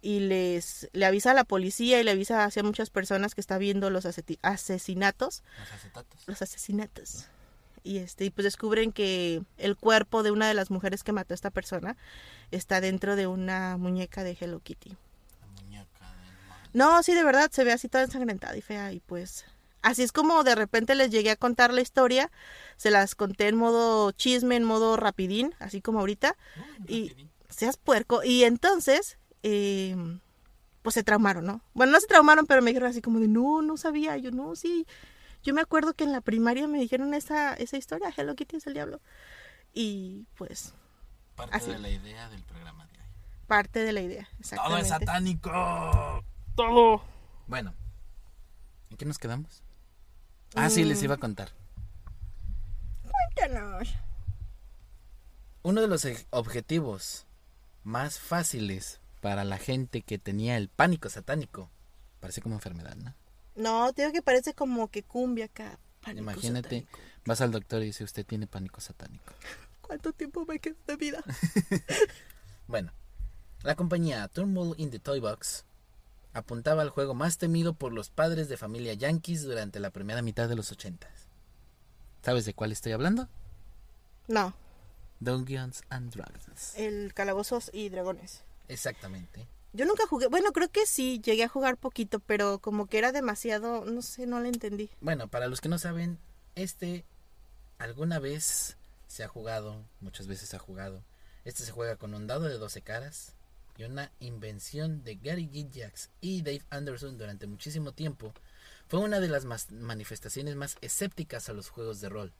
y les le avisa a la policía y le avisa hacia muchas personas que está viendo los asesinatos Los acetatos. los asesinatos. Y este, y pues descubren que el cuerpo de una de las mujeres que mató a esta persona está dentro de una muñeca de Hello Kitty. La muñeca. No, sí, de verdad, se ve así toda ensangrentada y fea. Y pues, así es como de repente les llegué a contar la historia. Se las conté en modo chisme, en modo rapidín, así como ahorita. Y rapidín. seas puerco. Y entonces, eh, pues se traumaron, ¿no? Bueno, no se traumaron, pero me dijeron así como de, no, no sabía. Yo, no, sí. Yo me acuerdo que en la primaria me dijeron esa, esa historia, Hello Kitty es el diablo. Y pues, Parte así. de la idea del programa de hoy. parte de la idea. Todo Exactamente. es satánico. Todo. Bueno, ¿en qué nos quedamos? Ah, sí, les Mm. iba a contar. Cuéntanos. Uno de los e- objetivos más fáciles para la gente que tenía el pánico satánico. Parece como enfermedad, ¿no? No, te digo que parece como que cumbia acá. Pánico Imagínate, satánico. vas al doctor y dice, usted tiene pánico satánico. ¿Cuánto tiempo me queda de vida? Bueno, la compañía Turnbull in the Toy Box apuntaba al juego más temido por los padres de familia yankees durante la primera mitad de los ochentas. ¿Sabes de cuál estoy hablando? No, Dungeons and Dragons. el Calabozos y Dragones. Exactamente. Yo nunca jugué, bueno, creo que sí, llegué a jugar poquito, pero como que era demasiado, no sé, no le entendí. Bueno, para los que no saben, este alguna vez se ha jugado, muchas veces se ha jugado. Este se juega con un dado de 12 caras y una invención de Gary Gygax y Dave Anderson durante muchísimo tiempo. Fue una de las más- manifestaciones más escépticas a los juegos de rol,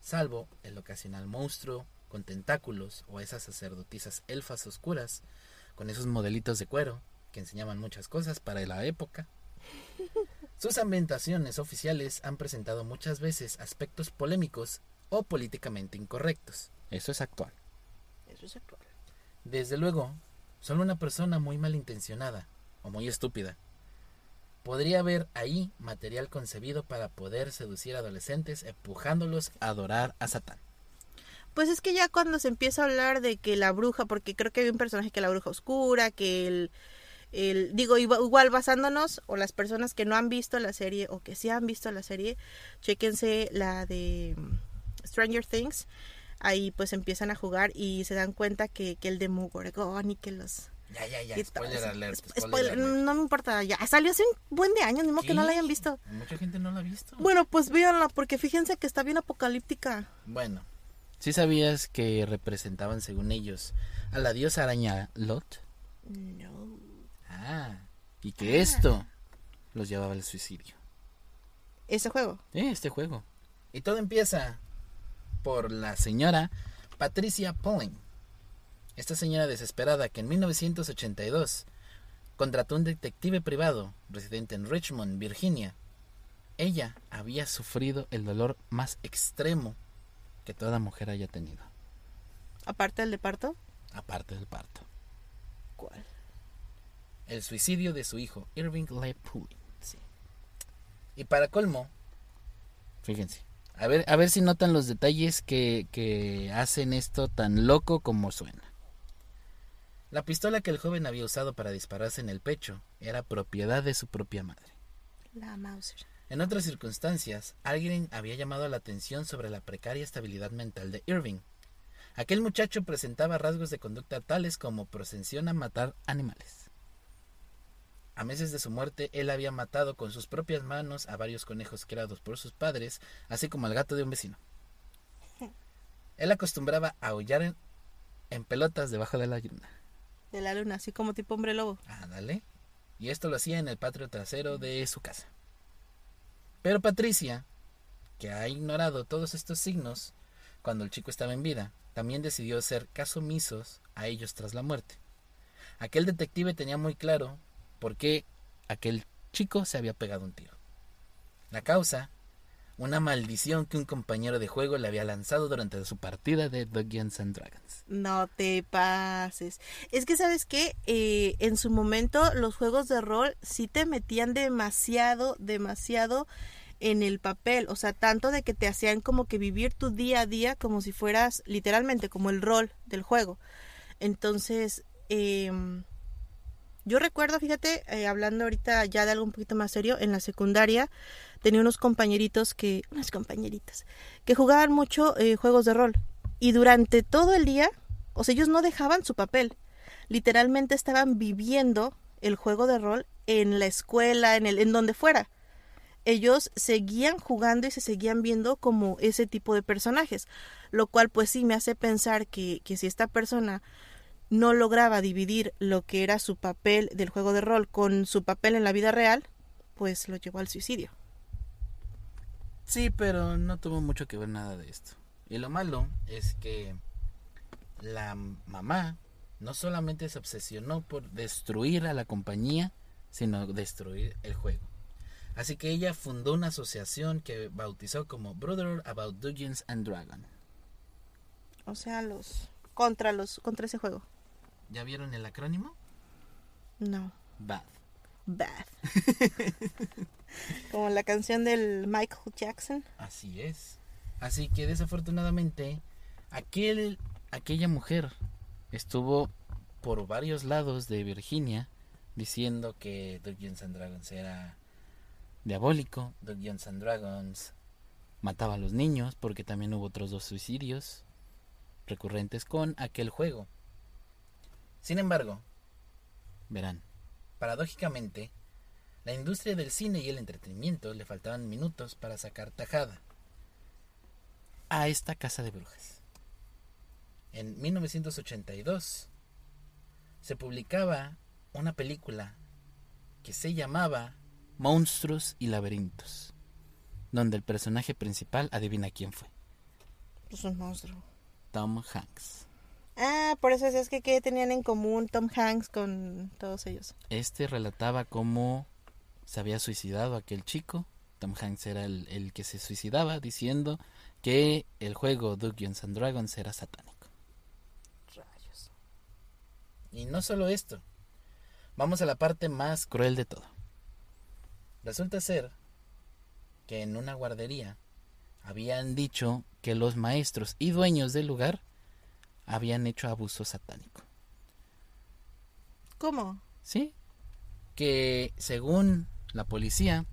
salvo el ocasional monstruo con tentáculos o esas sacerdotisas elfas oscuras con esos modelitos de cuero que enseñaban muchas cosas para la época. Sus ambientaciones oficiales han presentado muchas veces aspectos polémicos o políticamente incorrectos. Eso es actual. Eso es actual. Desde luego, solo una persona muy malintencionada o muy estúpida podría ver ahí material concebido para poder seducir adolescentes empujándolos a adorar a Satán. Pues es que ya cuando se empieza a hablar de que la bruja, porque creo que hay un personaje que la bruja oscura, que el, el digo, igual, basándonos, o las personas que no han visto la serie, o que sí han visto la serie, chéquense la de mm, Stranger Things, ahí pues empiezan a jugar y se dan cuenta que, que el Demogorgon y que los... Ya, ya, ya, spoiler alert, Sp- spoiler spoiler, alert. no me importa, ya salió hace un buen de años, ni modo que no la hayan visto. Mucha gente no la ha visto. Bueno, pues véanla, porque fíjense que está bien apocalíptica. Bueno, ¿sí sabías que representaban según ellos a la diosa araña Lot? No. Ah, y que esto los llevaba al suicidio. Ese juego. Eh, este juego. Y todo empieza por la señora Patricia Pulling. Esta señora desesperada que en 1982 contrató un detective privado residente en Richmond, Virginia. Ella había sufrido el dolor más extremo que toda mujer haya tenido, Aparte del de parto. aparte del parto. ¿Cuál? El suicidio de su hijo, Irving Leigh Pulling. Sí. Y para colmo, fíjense, a ver, a ver si notan los detalles que, que hacen esto tan loco como suena. La pistola que el joven había usado para dispararse en el pecho era propiedad de su propia madre. La Mauser. En otras circunstancias, alguien había llamado la atención sobre la precaria estabilidad mental de Irving. Aquel muchacho presentaba rasgos de conducta tales como propensión a matar animales. A meses de su muerte, él había matado con sus propias manos a varios conejos criados por sus padres, así como al gato de un vecino. Él acostumbraba a aullar en, en pelotas debajo de la luna. De la luna, así como tipo hombre lobo. Ándale. Y esto lo hacía en el patio trasero de su casa. Pero Patricia, que ha ignorado todos estos signos cuando el chico estaba en vida, también decidió hacer caso omisos a ellos tras la muerte. Aquel detective tenía muy claro por qué aquel chico se había pegado un tiro. La causa, una maldición que un compañero de juego le había lanzado durante su partida de Dungeons and Dragons. No te pases. Es que, ¿sabes qué? Eh, en su momento, los juegos de rol sí te metían demasiado, demasiado en el papel. O sea, tanto de que te hacían como que vivir tu día a día como si fueras literalmente como el rol del juego. Entonces, em, yo recuerdo, fíjate, eh, hablando ahorita ya de algo un poquito más serio, en la secundaria tenía unos compañeritos que, unas compañeritas, que jugaban mucho eh, juegos de rol. Y durante todo el día, o sea, ellos no dejaban su papel. Literalmente estaban viviendo el juego de rol en la escuela, en el, en donde fuera. Ellos seguían jugando y se seguían viendo como ese tipo de personajes. Lo cual pues sí me hace pensar que, que si esta persona no lograba dividir lo que era su papel del juego de rol con su papel en la vida real, pues lo llevó al suicidio. Sí, pero no tuvo mucho que ver nada de esto. Y lo malo es que la mamá no solamente se obsesionó por destruir a la compañía, sino destruir el juego. Así que ella fundó una asociación que bautizó como Brother About Dungeons and Dragons. O sea, los contra los contra ese juego. ¿Ya vieron el acrónimo? No. BAD. Bad. Como la canción del Michael Jackson. Así es. Así que desafortunadamente, aquel, aquella mujer estuvo por varios lados de Virginia diciendo que Dungeons and Dragons era diabólico, Dungeons and Dragons mataba a los niños porque también hubo otros dos suicidios recurrentes con aquel juego. Sin embargo, verán, paradójicamente, la industria del cine y el entretenimiento le faltaban minutos para sacar tajada a esta casa de brujas. En 1982 se publicaba una película que se llamaba Monstruos y Laberintos, donde el personaje principal adivina quién fue. Pues un monstruo. Tom Hanks. Ah, por eso es que ¿qué tenían en común Tom Hanks con todos ellos? Este relataba cómo se había suicidado aquel chico. Tom Hanks era el, el que se suicidaba diciendo que el juego Dungeons and Dragons era satánico. Rayos. Y no solo esto. Vamos a la parte más cruel de todo. Resulta ser que en una guardería habían dicho que los maestros y dueños del lugar habían hecho abuso satánico. ¿Cómo? Sí, que según la policía,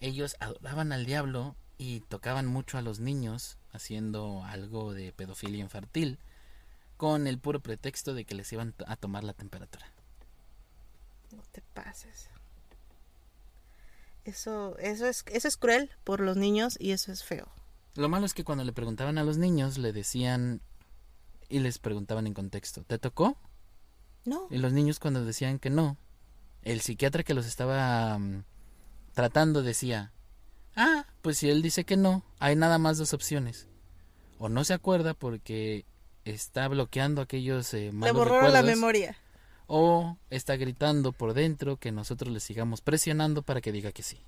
ellos adoraban al diablo y tocaban mucho a los niños haciendo algo de pedofilia infantil con el puro pretexto de que les iban a tomar la temperatura. No te pases. Eso, eso es, eso es cruel por los niños y eso es feo. Lo malo es que cuando le preguntaban a los niños le decían y les preguntaban en contexto, ¿te tocó? No. Y los niños cuando decían que no, el psiquiatra que los estaba mm, tratando decía, ah, pues si él dice que no, hay nada más dos opciones. O no se acuerda porque está bloqueando aquellos eh, Le malos borró la recuerdos, memoria. o está gritando por dentro que nosotros le sigamos presionando para que diga que sí.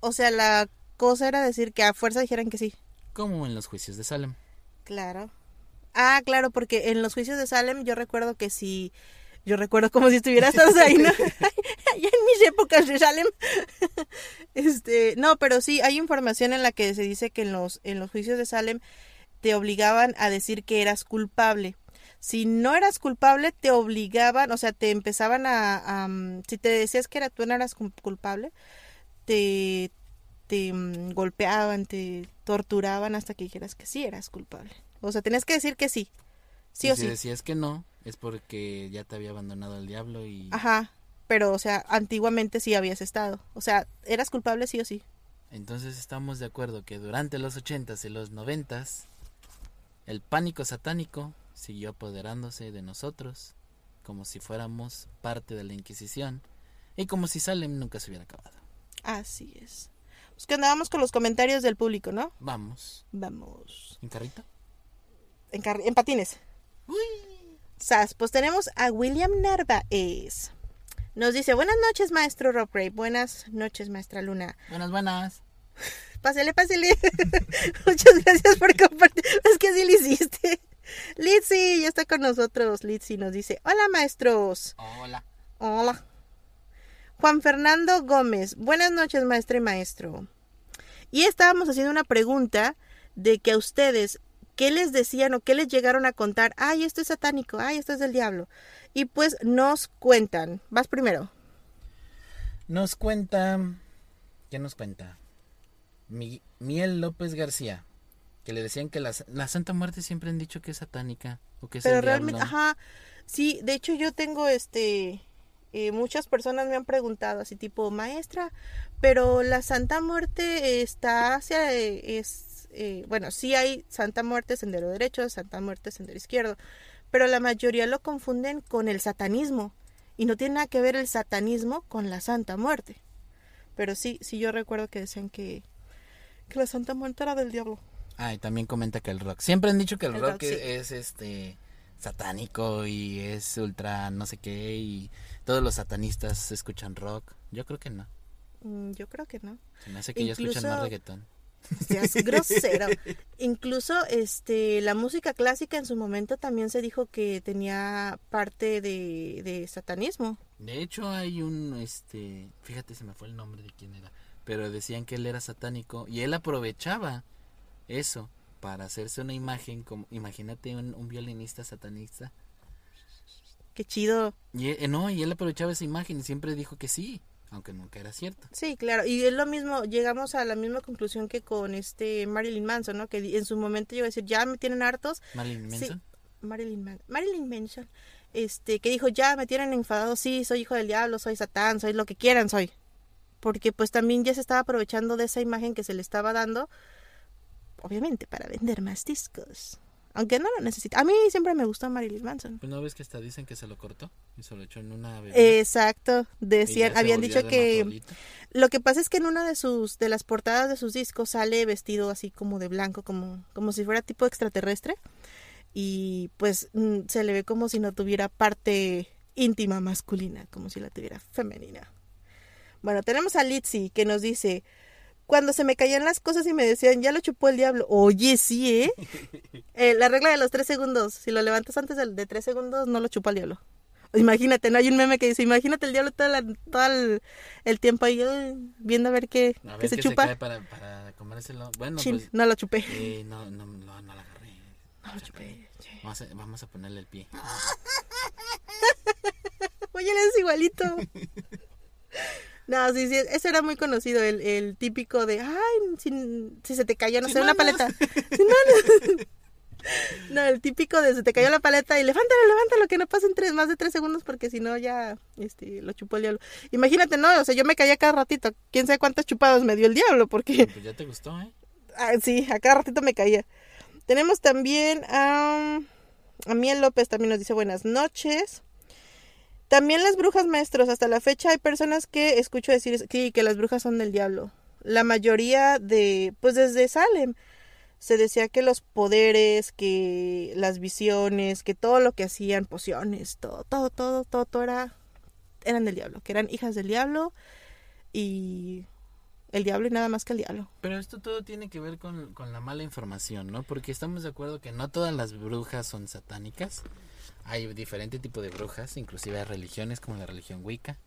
O sea, la cosa era decir que a fuerza dijeran que sí. Como en los juicios de Salem. Claro. Ah, claro, porque en los juicios de Salem yo recuerdo que si... Yo recuerdo como si estuvieras ahí, ¿no? ya en mis épocas de Salem. este, no, pero sí, hay información en la que se dice que en los, en los juicios de Salem te obligaban a decir que eras culpable. Si no eras culpable, te obligaban, o sea, te empezaban a... a, mm, si te decías que era, tú no eras cul- culpable, te, te mm, golpeaban, te torturaban hasta que dijeras que sí eras culpable. O sea, tenías que decir que sí. Sí y o si sí. decías que no, es porque ya te había abandonado el diablo y Ajá. Pero, o sea, antiguamente sí habías estado. O sea, eras culpable sí o sí. entonces estamos de acuerdo que durante los ochentas y los noventas el pánico satánico siguió apoderándose de nosotros como si fuéramos parte de la Inquisición y como si Salem nunca se hubiera acabado. Así es. Pues que andábamos con los comentarios del público, ¿no? Vamos, Vamos. ¿en? En, patines. Sas, pues tenemos a William Narváez. Nos dice, buenas noches, maestro Rob Ray. Buenas noches, maestra Luna. Buenas, buenas. Pásele, pásele. Muchas gracias por compartir. Es que así lo hiciste. Litzy ya está con nosotros. Litzy nos dice, hola, maestros. Hola. Hola. Juan Fernando Gómez. Buenas noches, maestra y maestro. Y estábamos haciendo una pregunta de que a ustedes, ¿qué les decían o qué les llegaron a contar? Ay, esto es satánico, ay, esto es del diablo. Y pues nos cuentan. Vas primero. Nos cuenta. ¿Qué nos cuenta? Mi- Miel López García. Que le decían que la, la Santa Muerte siempre han dicho que es satánica. O que es Pero el realmente, diablo. ajá. Sí, de hecho yo tengo este... eh, muchas personas me han preguntado así tipo, maestra, pero la Santa Muerte está hacia... eh, es, eh, bueno, sí hay Santa Muerte, sendero derecho, Santa Muerte, sendero izquierdo, pero la mayoría lo confunden con el satanismo y no tiene nada que ver el satanismo con la Santa Muerte. Pero sí, sí yo recuerdo que decían que, que la Santa Muerte era del diablo. Ah, y también comenta que el rock. Siempre han dicho que el, El rock, rock, sí. es, es, este satánico y es ultra no sé qué y todos los satanistas escuchan rock. Yo creo que no. Mm, Yo creo que no. Se me hace que ya escuchan más Incluso- reggaetón. Seas grosero. Incluso este la música clásica en su momento también se dijo que tenía parte de, de satanismo. De hecho hay un este, fíjate se me fue el nombre de quién era, pero decían que él era satánico y él aprovechaba eso para hacerse una imagen como imagínate un, un violinista satanista qué chido. Y eh, no, y él aprovechaba esa imagen y siempre dijo que sí, aunque nunca era cierto. Sí, claro, y es lo mismo, llegamos a la misma conclusión que con este Marilyn Manson, ¿no? Que en su momento llegó a decir, ya me tienen hartos. Marilyn Sí, Manson. Marilyn, Man- Marilyn Manson, este, que dijo, ya me tienen enfadado, sí, soy hijo del diablo, soy satán, soy lo que quieran, soy. Porque pues también ya se estaba aprovechando de esa imagen que se le estaba dando, obviamente, para vender más discos. Aunque no lo necesita. A mí siempre me gustó Marilyn Manson. Pues no ves que hasta dicen que se lo cortó y se lo echó en una bebida. Exacto, decían, habían dicho que lo que pasa es que en una de sus de las portadas de sus discos sale vestido así como de blanco, como como si fuera tipo extraterrestre y pues mm, se le ve como si no tuviera parte íntima masculina, como si la tuviera femenina. Bueno, tenemos a Litzy que nos dice, cuando se me caían las cosas y me decían, ya lo chupó el diablo. Oye, sí, ¿eh? Eh, la regla de los tres segundos. Si lo levantas antes de, de tres segundos, no lo chupa el diablo. Imagínate, ¿no? Hay un meme que dice, imagínate el diablo todo, la- todo el, el tiempo ahí viendo a ver qué, A ver qué se chupa. cae para, para comérselo. Bueno, Chin, pues no lo chupé. eh, no, no, no, no la agarré. No lo chupé. Vamos a, vamos a ponerle el pie. Oye, eres igualito. No, sí, sí, eso era muy conocido, el, el típico de, ay, si, si se te cayó, no Sin sé, una paleta. Sin manos. No, el típico de se te cayó la paleta y levántalo, levántalo, que no pasen tres, más de tres segundos porque si no ya este, lo chupó el diablo. Imagínate, no, o sea, yo me caía cada ratito, quién sabe cuántos chupados me dio el diablo porque Pues ya te gustó, ¿eh? Ah, sí, a cada ratito me caía. Tenemos también a, a Miel López, también nos dice buenas noches. También las brujas maestros, hasta la fecha hay personas que escucho decir que las brujas son del diablo. La mayoría de, pues desde Salem, se decía que los poderes, que las visiones, que todo lo que hacían, pociones, todo, todo, todo, todo, todo era, eran del diablo, que eran hijas del diablo y el diablo y nada más que el diablo. Pero esto todo tiene que ver con la mala información, ¿no? Porque estamos de acuerdo que no todas las brujas son satánicas. Hay diferente tipo de brujas, inclusive hay religiones como la religión Wicca.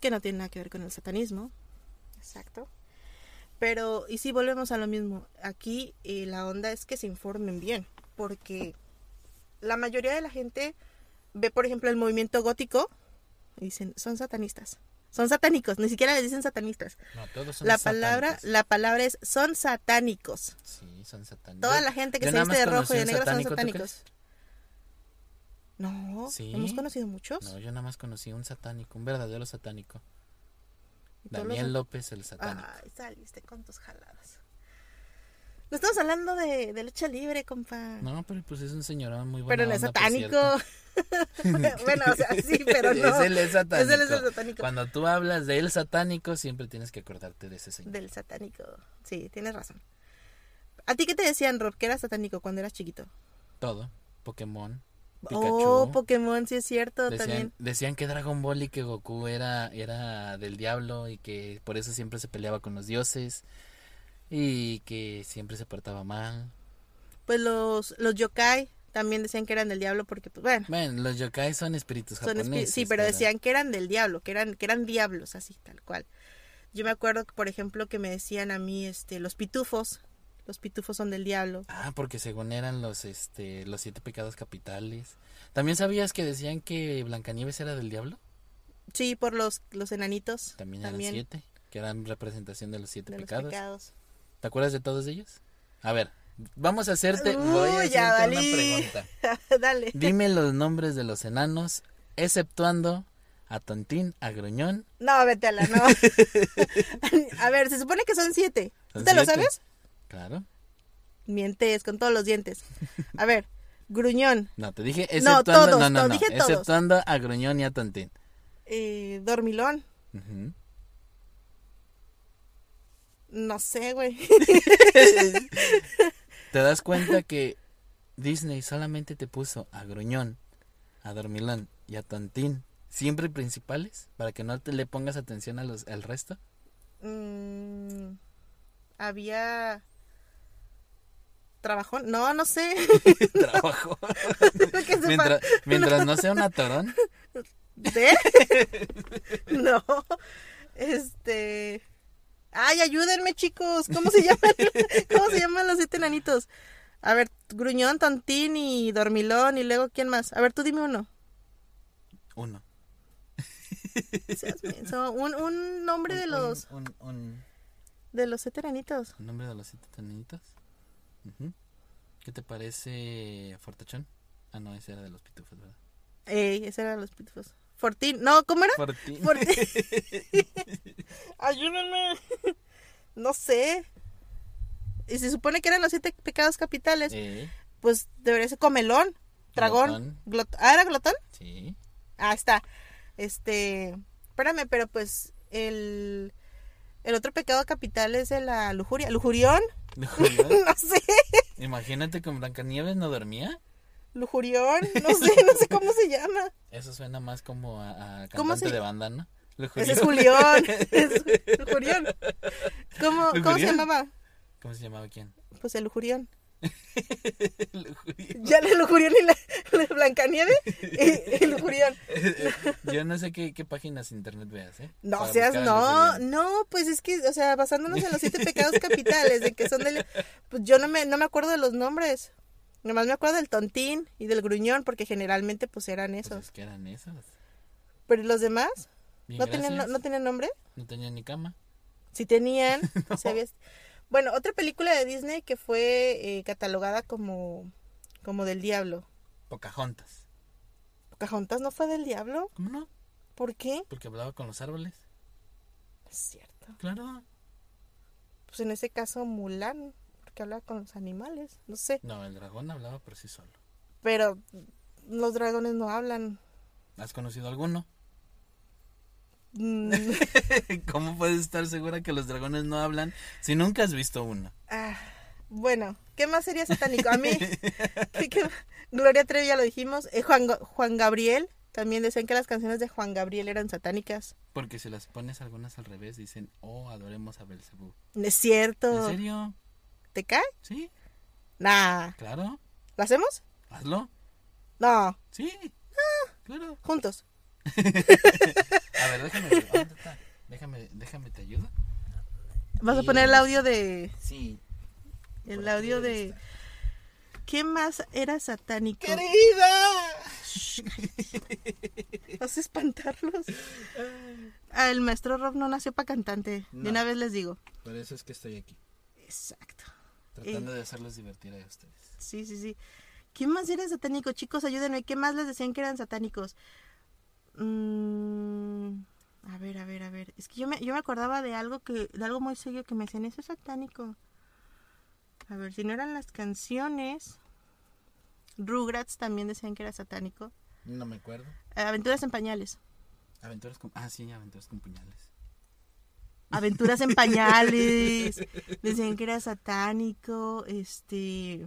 que no tiene nada que ver con el satanismo. Exacto. Pero, y si volvemos a lo mismo, aquí eh, la onda es que se informen bien, porque la mayoría de la gente ve, por ejemplo, el movimiento gótico y dicen, son satanistas. Son satánicos, ni siquiera les dicen satanistas. No, todos son La palabra, satánicos. la palabra es son satánicos. Sí, son satánicos. Toda la gente que yo se viste de rojo y de negro son satánico, ¿tú satánicos. No, Sí. hemos conocido muchos. No, yo nada más conocí un satánico, un verdadero satánico. Los Daniel López, el satánico. Ay, saliste con tus jaladas. No estamos hablando de, de lucha libre, compa. No, pero pues es un señor muy bueno. pero no es satánico. bueno, o sea, sí, pero no. Es él es satánico. Es él es el satánico. Cuando tú hablas de él satánico, siempre tienes que acordarte de ese señor. Del satánico. Sí, tienes razón. ¿A ti qué te decían, Rob, que era satánico cuando eras chiquito? Todo. Pokémon. Pikachu. Oh, Pokémon, sí es cierto, Decían, también. decían que Dragon Ball y que Goku era, era del diablo y que por eso siempre se peleaba con los dioses y que siempre se portaba mal. Pues los, los yokai también decían que eran del diablo porque, pues bueno, Bueno, los yokai son espíritus son japoneses. sí, pero decían que eran del diablo, que eran, que eran diablos, así, tal cual. Yo me acuerdo, por ejemplo, que me decían a mí, este, los pitufos, los pitufos son del diablo. Ah, porque según eran los este los siete pecados capitales. ¿También sabías que decían que Blancanieves era del diablo? Sí, por los, los enanitos. También eran siete, que eran representación de los siete de los pecados. ¿Te acuerdas de todos ellos? A ver, vamos a hacerte, voy a Uy, ya hacerte una valí. pregunta. Dale. Dime los nombres de los enanos, exceptuando a Tontín, a Gruñón. No, vete a la no. a ver, se supone que son siete. ¿Tú ¿Son te lo sabes? Claro. Mientes con todos los dientes. A ver, gruñón, No, te dije No, exceptuando, todos, no, no, no, dije todos. exceptuando a Gruñón y a Tontín. eh, dormilón. No sé, güey. ¿Te das cuenta que Disney solamente te puso a Gruñón, a Dormilón y a Tontín siempre principales para que no te le pongas atención a los, al resto? Mm, había. ¿Trabajón? No, no sé. Trabajo. Mientras, mientras no sea un atorón. ¿De? no. Este. Ay, ayúdenme, chicos. ¿Cómo se llaman? ¿Cómo se llaman los siete enanitos? A ver, Gruñón, Tontín y Dormilón y luego, ¿quién más? A ver, tú dime uno. Uno. Un, un nombre de los Un, un, de los eteranitos. un nombre de los siete tanitos. ¿Qué te parece Fortachón? Ah, no, ese era de los pitufos, ¿verdad? Ey, ese era de los pitufos. Fortín. No, ¿cómo era? Fortín. Fortín. Ayúdenme. No sé. Y se supone que eran los siete pecados capitales. Eh, Pues debería ser comelón, dragón. Glotón. glot- Ah, ¿era glotón? sí. Ah, está. Este. Espérame, pero pues el. El otro pecado capital es de la lujuria. ¿Lujurión? Lujurión. No sé. Imagínate con Blancanieves no dormía. Lujurión. No sé, no sé cómo se llama. Eso suena más como a, a ¿Cómo cantante se- de banda, ¿no? Ese es Lujurión. Julián. Es Lujurión. ¿Cómo, ¿Cómo se ¿Lujurión? llamaba? ¿Cómo se llamaba quién? Pues el lujurión. Ya la lujurión y la, la Blancanieve y el lujurión. Yo no sé qué, qué páginas de internet veas, ¿eh? No Para seas, no, no, pues es que, o sea, basándonos en los siete pecados capitales, de que son del, pues yo no me, no me acuerdo de los nombres, nomás me acuerdo del tontín y del gruñón, porque generalmente pues eran Pues esos, es que eran esos. pero los demás, Bien, ¿no tenían, no, no tenían nombre? No tenían ni cama. Sí tenían, se había- bueno, otra película de Disney que fue eh, catalogada como, como del diablo, Pocahontas. ¿Pocahontas no fue del diablo? ¿Cómo no? ¿Por qué? Porque hablaba con los árboles. Es cierto. Claro. Pues en ese caso Mulan, porque hablaba con los animales, no sé. No, el dragón hablaba por sí solo. Pero los dragones no hablan. ¿Has conocido alguno? Mm, ¿Cómo puedes estar segura que los dragones no hablan si nunca has visto uno? ah, bueno, ¿qué más sería satánico? A mí, ¿qué- qué- Gloria Trevi ya lo dijimos. eh, Juan, Ga- Juan Gabriel, también decían que las canciones de Juan Gabriel eran satánicas. Porque si las pones algunas al revés, dicen, oh, adoremos a Belcebú. Es ¿En cierto. serio? ¿Te cae? Sí, Nah. claro. ¿Lo hacemos? Hazlo. No. Sí. Claro. Juntos. A ver, déjame. ¿dónde está? Déjame, déjame, te ayudo. Vas a poner el audio de. Sí. El audio de. ¿Qué más era satánico? ¡Querida! Vas a espantarlos. Ah, el maestro Rob no nació para cantante. De una vez les digo. Por eso es que estoy aquí. Exacto. Tratando de hacerlos divertir a ustedes. Sí, sí, sí. ¿Qué más era satánico? Chicos, ayúdenme. ¿Qué más les decían que eran satánicos? Mm, a ver, a ver, a ver. Es que yo me, yo me acordaba de algo que, de algo muy serio que me decían, eso es satánico. A ver, si no eran las canciones. Rugrats también decían que era satánico. No me acuerdo. Aventuras en pañales. Aventuras con. Ah, sí, aventuras con puñales. Aventuras en pañales. Decían que era satánico. Este.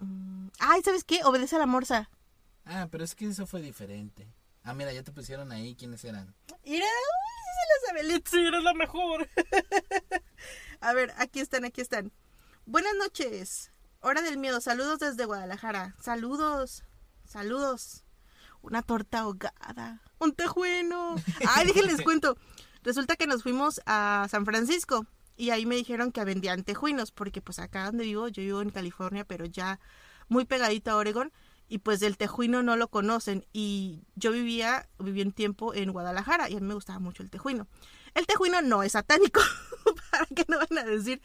Mm, Ay, ¿sabes qué? Obedece a la morsa. Ah, pero es que eso fue diferente. Ah, mira, ya te pusieron ahí quiénes eran. Mira, uy, sí se la sabe. Eres la mejor. a ver, aquí están, aquí están. Buenas noches. Hora del miedo. Saludos desde Guadalajara. Saludos. Saludos. Una torta ahogada. Un tejueno. Ay, déjenles cuento. Resulta que nos fuimos a San Francisco y ahí me dijeron que vendían tejuinos porque pues acá donde vivo, yo vivo en California, pero ya muy pegadito a Oregon y pues el tejuino no lo conocen y yo vivía viví un tiempo en Guadalajara y a mí me gustaba mucho el tejuino. El tejuino no es satánico, para que no van a decir,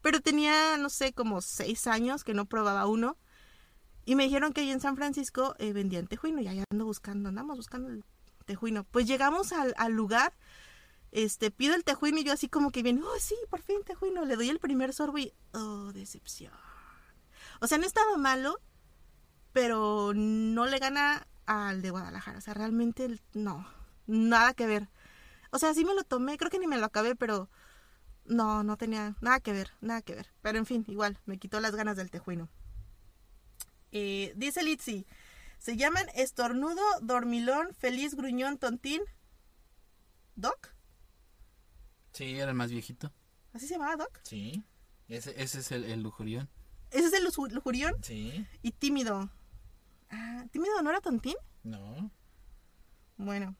pero tenía no sé como seis años que no probaba uno y me dijeron que ahí en San Francisco eh, vendían tejuino y allá ando buscando, andamos buscando el tejuino. Pues llegamos al, lugar, este, pido el tejuino y yo así como que bien, oh sí, por fin tejuino, le doy el primer sorbo y, oh, decepción. O sea, no estaba malo, pero no le gana al de Guadalajara. O sea, realmente no, nada que ver. O sea, sí me lo tomé, creo que ni me lo acabé, pero no, no tenía nada que ver, nada que ver. Pero en fin, igual, me quitó las ganas del tejuino. Eh, dice Litzy, se llaman estornudo, dormilón, feliz, gruñón, tontín. ¿Doc? Sí, era el más viejito. ¿Así se llamaba Doc? Sí. Ese, ese es el, el lujurión. Ese es el luju- lujurión Sí. y tímido. Ah, ¿tímido no era tontín? No. Bueno,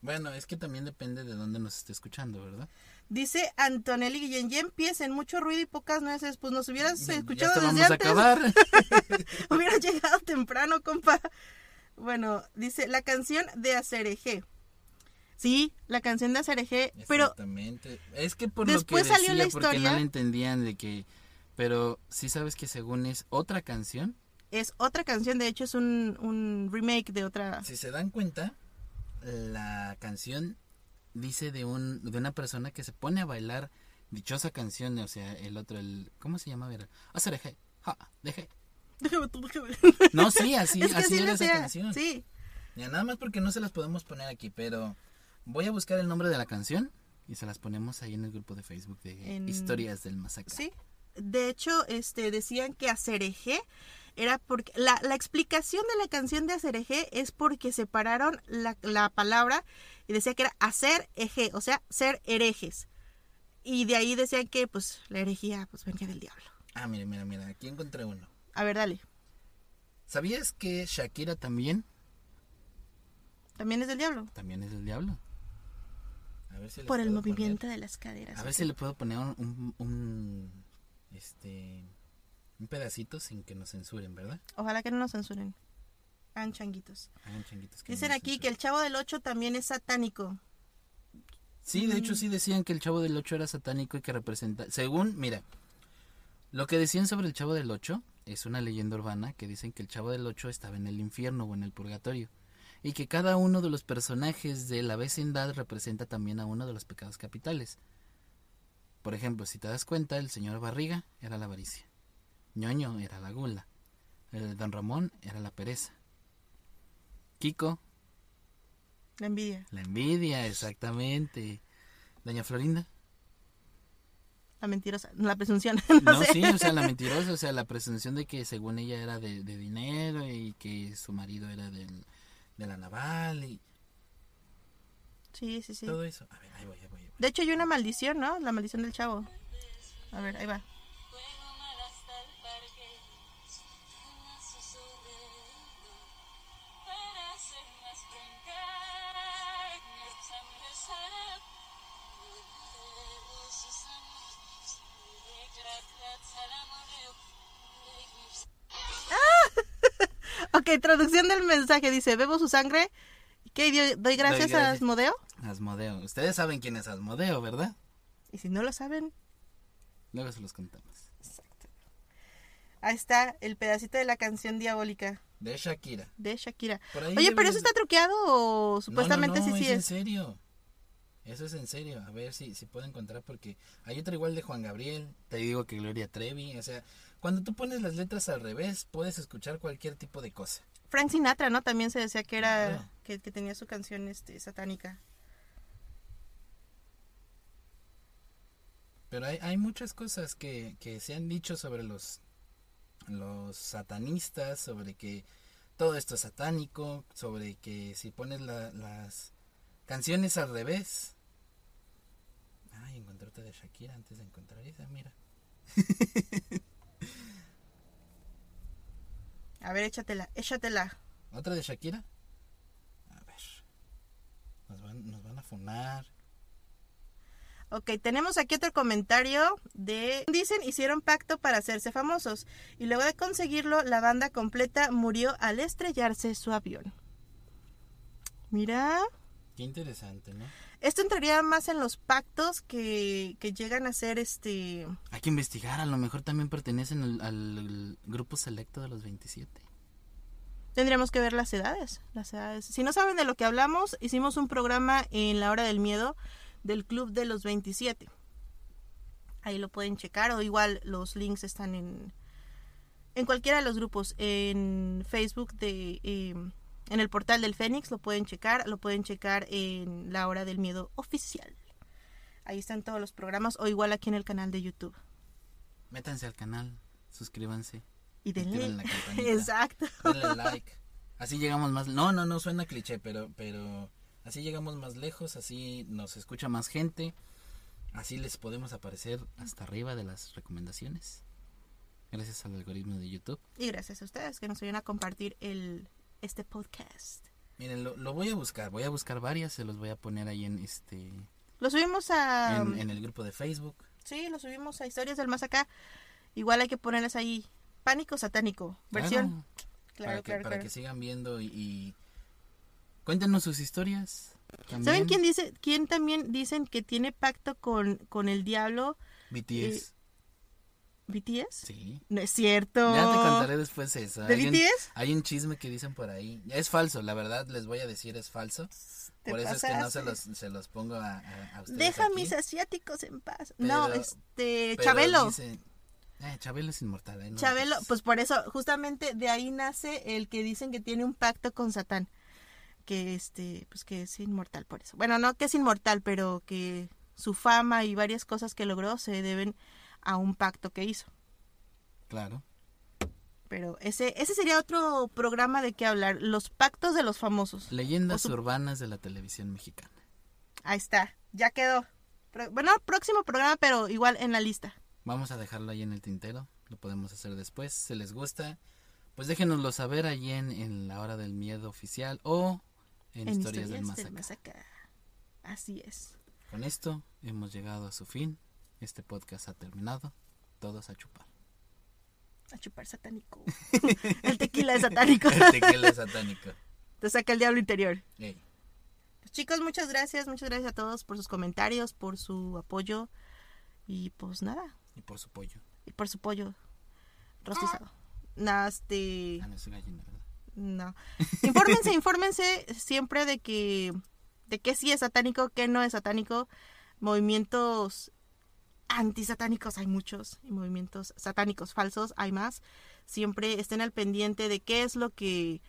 Bueno, es que también depende de dónde nos esté escuchando, ¿verdad? Dice Antonelli Guillén, ya empiecen, mucho ruido y pocas nueces. Pues nos hubieras escuchado ya desde vamos a antes. acabar. Hubieras llegado temprano, compa. Bueno, dice la canción de Acereje. Sí, la canción de Acereje, pero Exactamente. Es que por después lo que salió decía, la porque no historia- le entendían de que... Pero sí sabes que según es otra canción, es otra canción, de hecho es un, un remake de otra. si se dan cuenta, la canción dice de un de una persona que se pone a bailar dichosa canción, o sea, el otro, el ¿cómo se llama? Era, Acereje, ja, deje. Déjame tú, déjame. No, sí, así, es que así así era esa canción. Sí, Ya, nada más porque no se las podemos poner aquí, pero voy a buscar el nombre de la canción y se las ponemos ahí en el grupo de Facebook de En- Historias del Masacre. sí. De hecho, este decían que Acereje era porque la, la explicación de la canción de Acereje es porque separaron la, la palabra y decía que era hacer eje, o sea, ser herejes. Y de ahí decían que pues la herejía pues venía del diablo. Ah, mira, mira, mira, aquí encontré uno. A ver, dale. ¿Sabías que Shakira también También es del diablo. también es del diablo? A ver si Por el movimiento poner- de las caderas. A ver si le puedo poner un, un, un, este un pedacito sin que nos censuren, ¿verdad? Ojalá que no nos censuren. Hagan changuitos. Hagan changuitos que Dicen aquí que el chavo del 8 también es satánico. Sí, de Mm. hecho sí decían que el Chavo del Ocho era satánico y que representa... Según, mira, lo que decían sobre el Chavo del Ocho es una leyenda urbana que dicen que el Chavo del Ocho estaba en el infierno o en el purgatorio y que cada uno de los personajes de la vecindad representa también a uno de los pecados capitales. Por ejemplo, si te das cuenta, el señor Barriga era la avaricia, ñoño era la gula, el don Ramón era la pereza, Kiko, La envidia. la envidia, exactamente, doña Florinda. La mentirosa. La presunción. No, no, sé. sí, o sea, la mentirosa, o sea, la presunción de que según ella era de, de dinero y que su marido era del, de la naval y Sí, sí, sí. todo eso. A ver, ahí voy, ahí voy. ahí voy. De hecho, hay una maldición, ¿no? La maldición del chavo. A ver, ahí va. Ok, traducción del mensaje. Dice, bebo su sangre. ¿Qué? dio- ¿Doy gracias, a gracias. Asmodeo? Asmodeo. Ustedes saben quién es Asmodeo, ¿verdad? Y si no lo saben, Luego se los contamos. ahí está el pedacito de la canción diabólica De Shakira. de Shakira. Oye, pero eso está truqueado o No, no, supuestamente no, sí, sí es en serio. Eso es en serio. A ver si, si puedo encontrar porque hay otra igual de Juan Gabriel. Te digo que Gloria Trevi. O sea, cuando tú pones las letras al revés, puedes escuchar cualquier tipo de cosa. Frank Sinatra, ¿no? También se decía que era que, que tenía su canción este satánica. Pero hay, hay muchas cosas que, que se han dicho sobre los, los satanistas, sobre que todo esto es satánico, sobre que si pones la- las canciones al revés. Ay, encontré otra de Shakira antes de encontrar esa, mira. A ver, échatela, échatela. ¿Otra de Shakira? A ver. Nos van, nos van a funar. Ok, tenemos aquí otro comentario de... Dicen, hicieron pacto para hacerse famosos y luego de conseguirlo, la banda completa murió al estrellarse su avión. Mira, Qué interesante, ¿no? Esto entraría más en los pactos que, que llegan a ser este... Hay que investigar, a lo mejor también pertenecen al, al grupo selecto de los 27. Tendríamos que ver las edades, las edades. Si no saben de lo que hablamos, hicimos un programa en la hora del miedo del Club de los 27. Ahí lo pueden checar o igual los links están en en cualquiera de los grupos en Facebook de eh, en el portal del Fénix lo pueden checar, lo pueden checar en la hora del miedo oficial. Ahí están todos los programas o igual aquí en el canal de YouTube. Métanse al canal, suscríbanse. Y denle la campanita. Exacto. Denle like. Así llegamos más. No, no, no suena cliché, pero, pero así llegamos más lejos, así nos escucha más gente, así les podemos aparecer hasta arriba de las recomendaciones. Gracias al algoritmo de YouTube. Y gracias a ustedes que nos ayudan a compartir el este podcast. Miren, lo, lo voy a buscar, voy a buscar varias, se los voy a poner ahí en este Lo subimos a... en, en el grupo de Facebook. Sí, lo subimos a Historias del Más Acá. Igual hay que ponerles ahí Pánico Satánico, versión. Claro, Claro, para, que, claro, para claro. que sigan viendo y, y cuéntenos sus historias. ¿Saben quién dice, quién también dicen que tiene pacto con, con el diablo? BTS. ¿BTS? sí. No es cierto. Ya te contaré después eso. ¿De hay un, BTS? hay un chisme que dicen por ahí. Es falso, la verdad les voy a decir es falso. Por eso es que no se pasaste. los, se los pongo a, a, ustedes Deja aquí. mis asiáticos en paz. Pero- no, este, Chabelo. dicen- eh, Chabelo es inmortal. ahí no Chabelo, pues por eso, justamente de ahí nace el que dicen que tiene un pacto con Satán. Que este, pues que es inmortal por eso. Bueno, no que es inmortal, pero que su fama y varias cosas que logró se deben a un pacto que hizo. Claro. Pero ese, ese sería otro programa de qué hablar, los pactos de los famosos. Leyendas su- urbanas de la televisión mexicana. Ahí está, ya quedó. Bueno, próximo programa, pero igual en la lista. Vamos a dejarlo ahí en el tintero. Lo podemos hacer después. Si les gusta, pues déjenoslo saber allí en, en la hora del miedo oficial o en, En historias, del más del Acá. Así es. Con esto hemos llegado a su fin. Este podcast ha terminado. Todos a chupar. A chupar satánico. el tequila es satánico. El tequila satánico. Te saca el diablo interior. Ey, Pues, chicos, muchas gracias. Muchas gracias a todos por sus comentarios, por su apoyo. Y pues nada. y por su pollo. Y por su pollo rostizado. Nada, este. Ah, no es gallina, ¿verdad? No. Infórmense, infórmense siempre de que. de qué sí es satánico, qué no es satánico. Movimientos antisatánicos hay muchos. Y movimientos satánicos falsos hay más. Siempre estén al pendiente de qué es lo que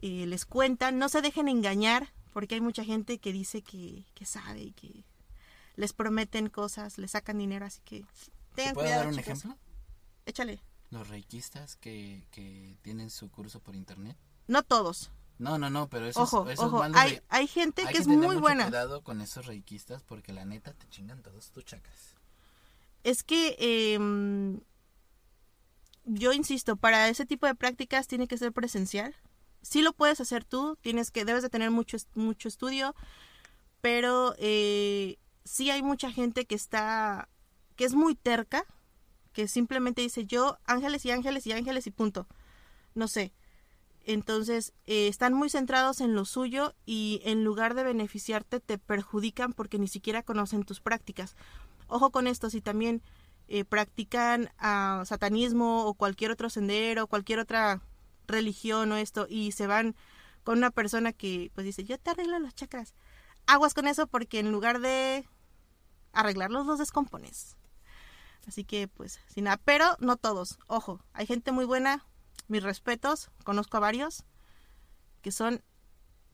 eh, les cuentan. No se dejen engañar, porque hay mucha gente que dice que, que sabe y que les prometen cosas, les sacan dinero, así que ¿Te tengan puedo cuidado. dar un chicos. ejemplo? Échale. Los reikistas que, que tienen su curso por internet. No todos. No, no, no, pero esos, Ojo, esos ojo. Hay, hay gente hay que es tener muy buena. cuidado con esos reikistas porque la neta te chingan todos tus chakras. Es que em, yo insisto, para ese tipo de prácticas tiene que ser presencial. Sí lo puedes hacer tú, tienes que debes de tener mucho mucho estudio, pero eh, sí hay mucha gente que está que es muy terca, que simplemente dice yo ángeles y ángeles y ángeles y punto. No sé. Entonces, eh, están muy centrados en lo suyo y en lugar de beneficiarte te perjudican porque ni siquiera conocen tus prácticas. Ojo con esto, si también eh, practican ah, satanismo o cualquier otro sendero, cualquier otra religión o esto y se van con una persona que pues dice, yo te arreglo los chakras. Aguas con eso porque en lugar de arreglarlos los descompones. Así que pues sin nada, pero no todos. Ojo, hay gente muy buena, mis respetos, conozco a varios que son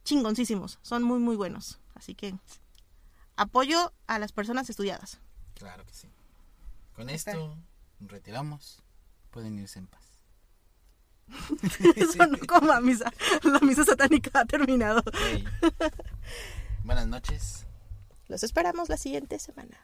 chingoncísimos, son muy muy buenos. Así que apoyo a las personas estudiadas. Claro que sí. Con Está. esto retiramos. Pueden irse en paz. Eso no como a misa. La misa satánica ha terminado. Buenas noches. Los esperamos la siguiente semana.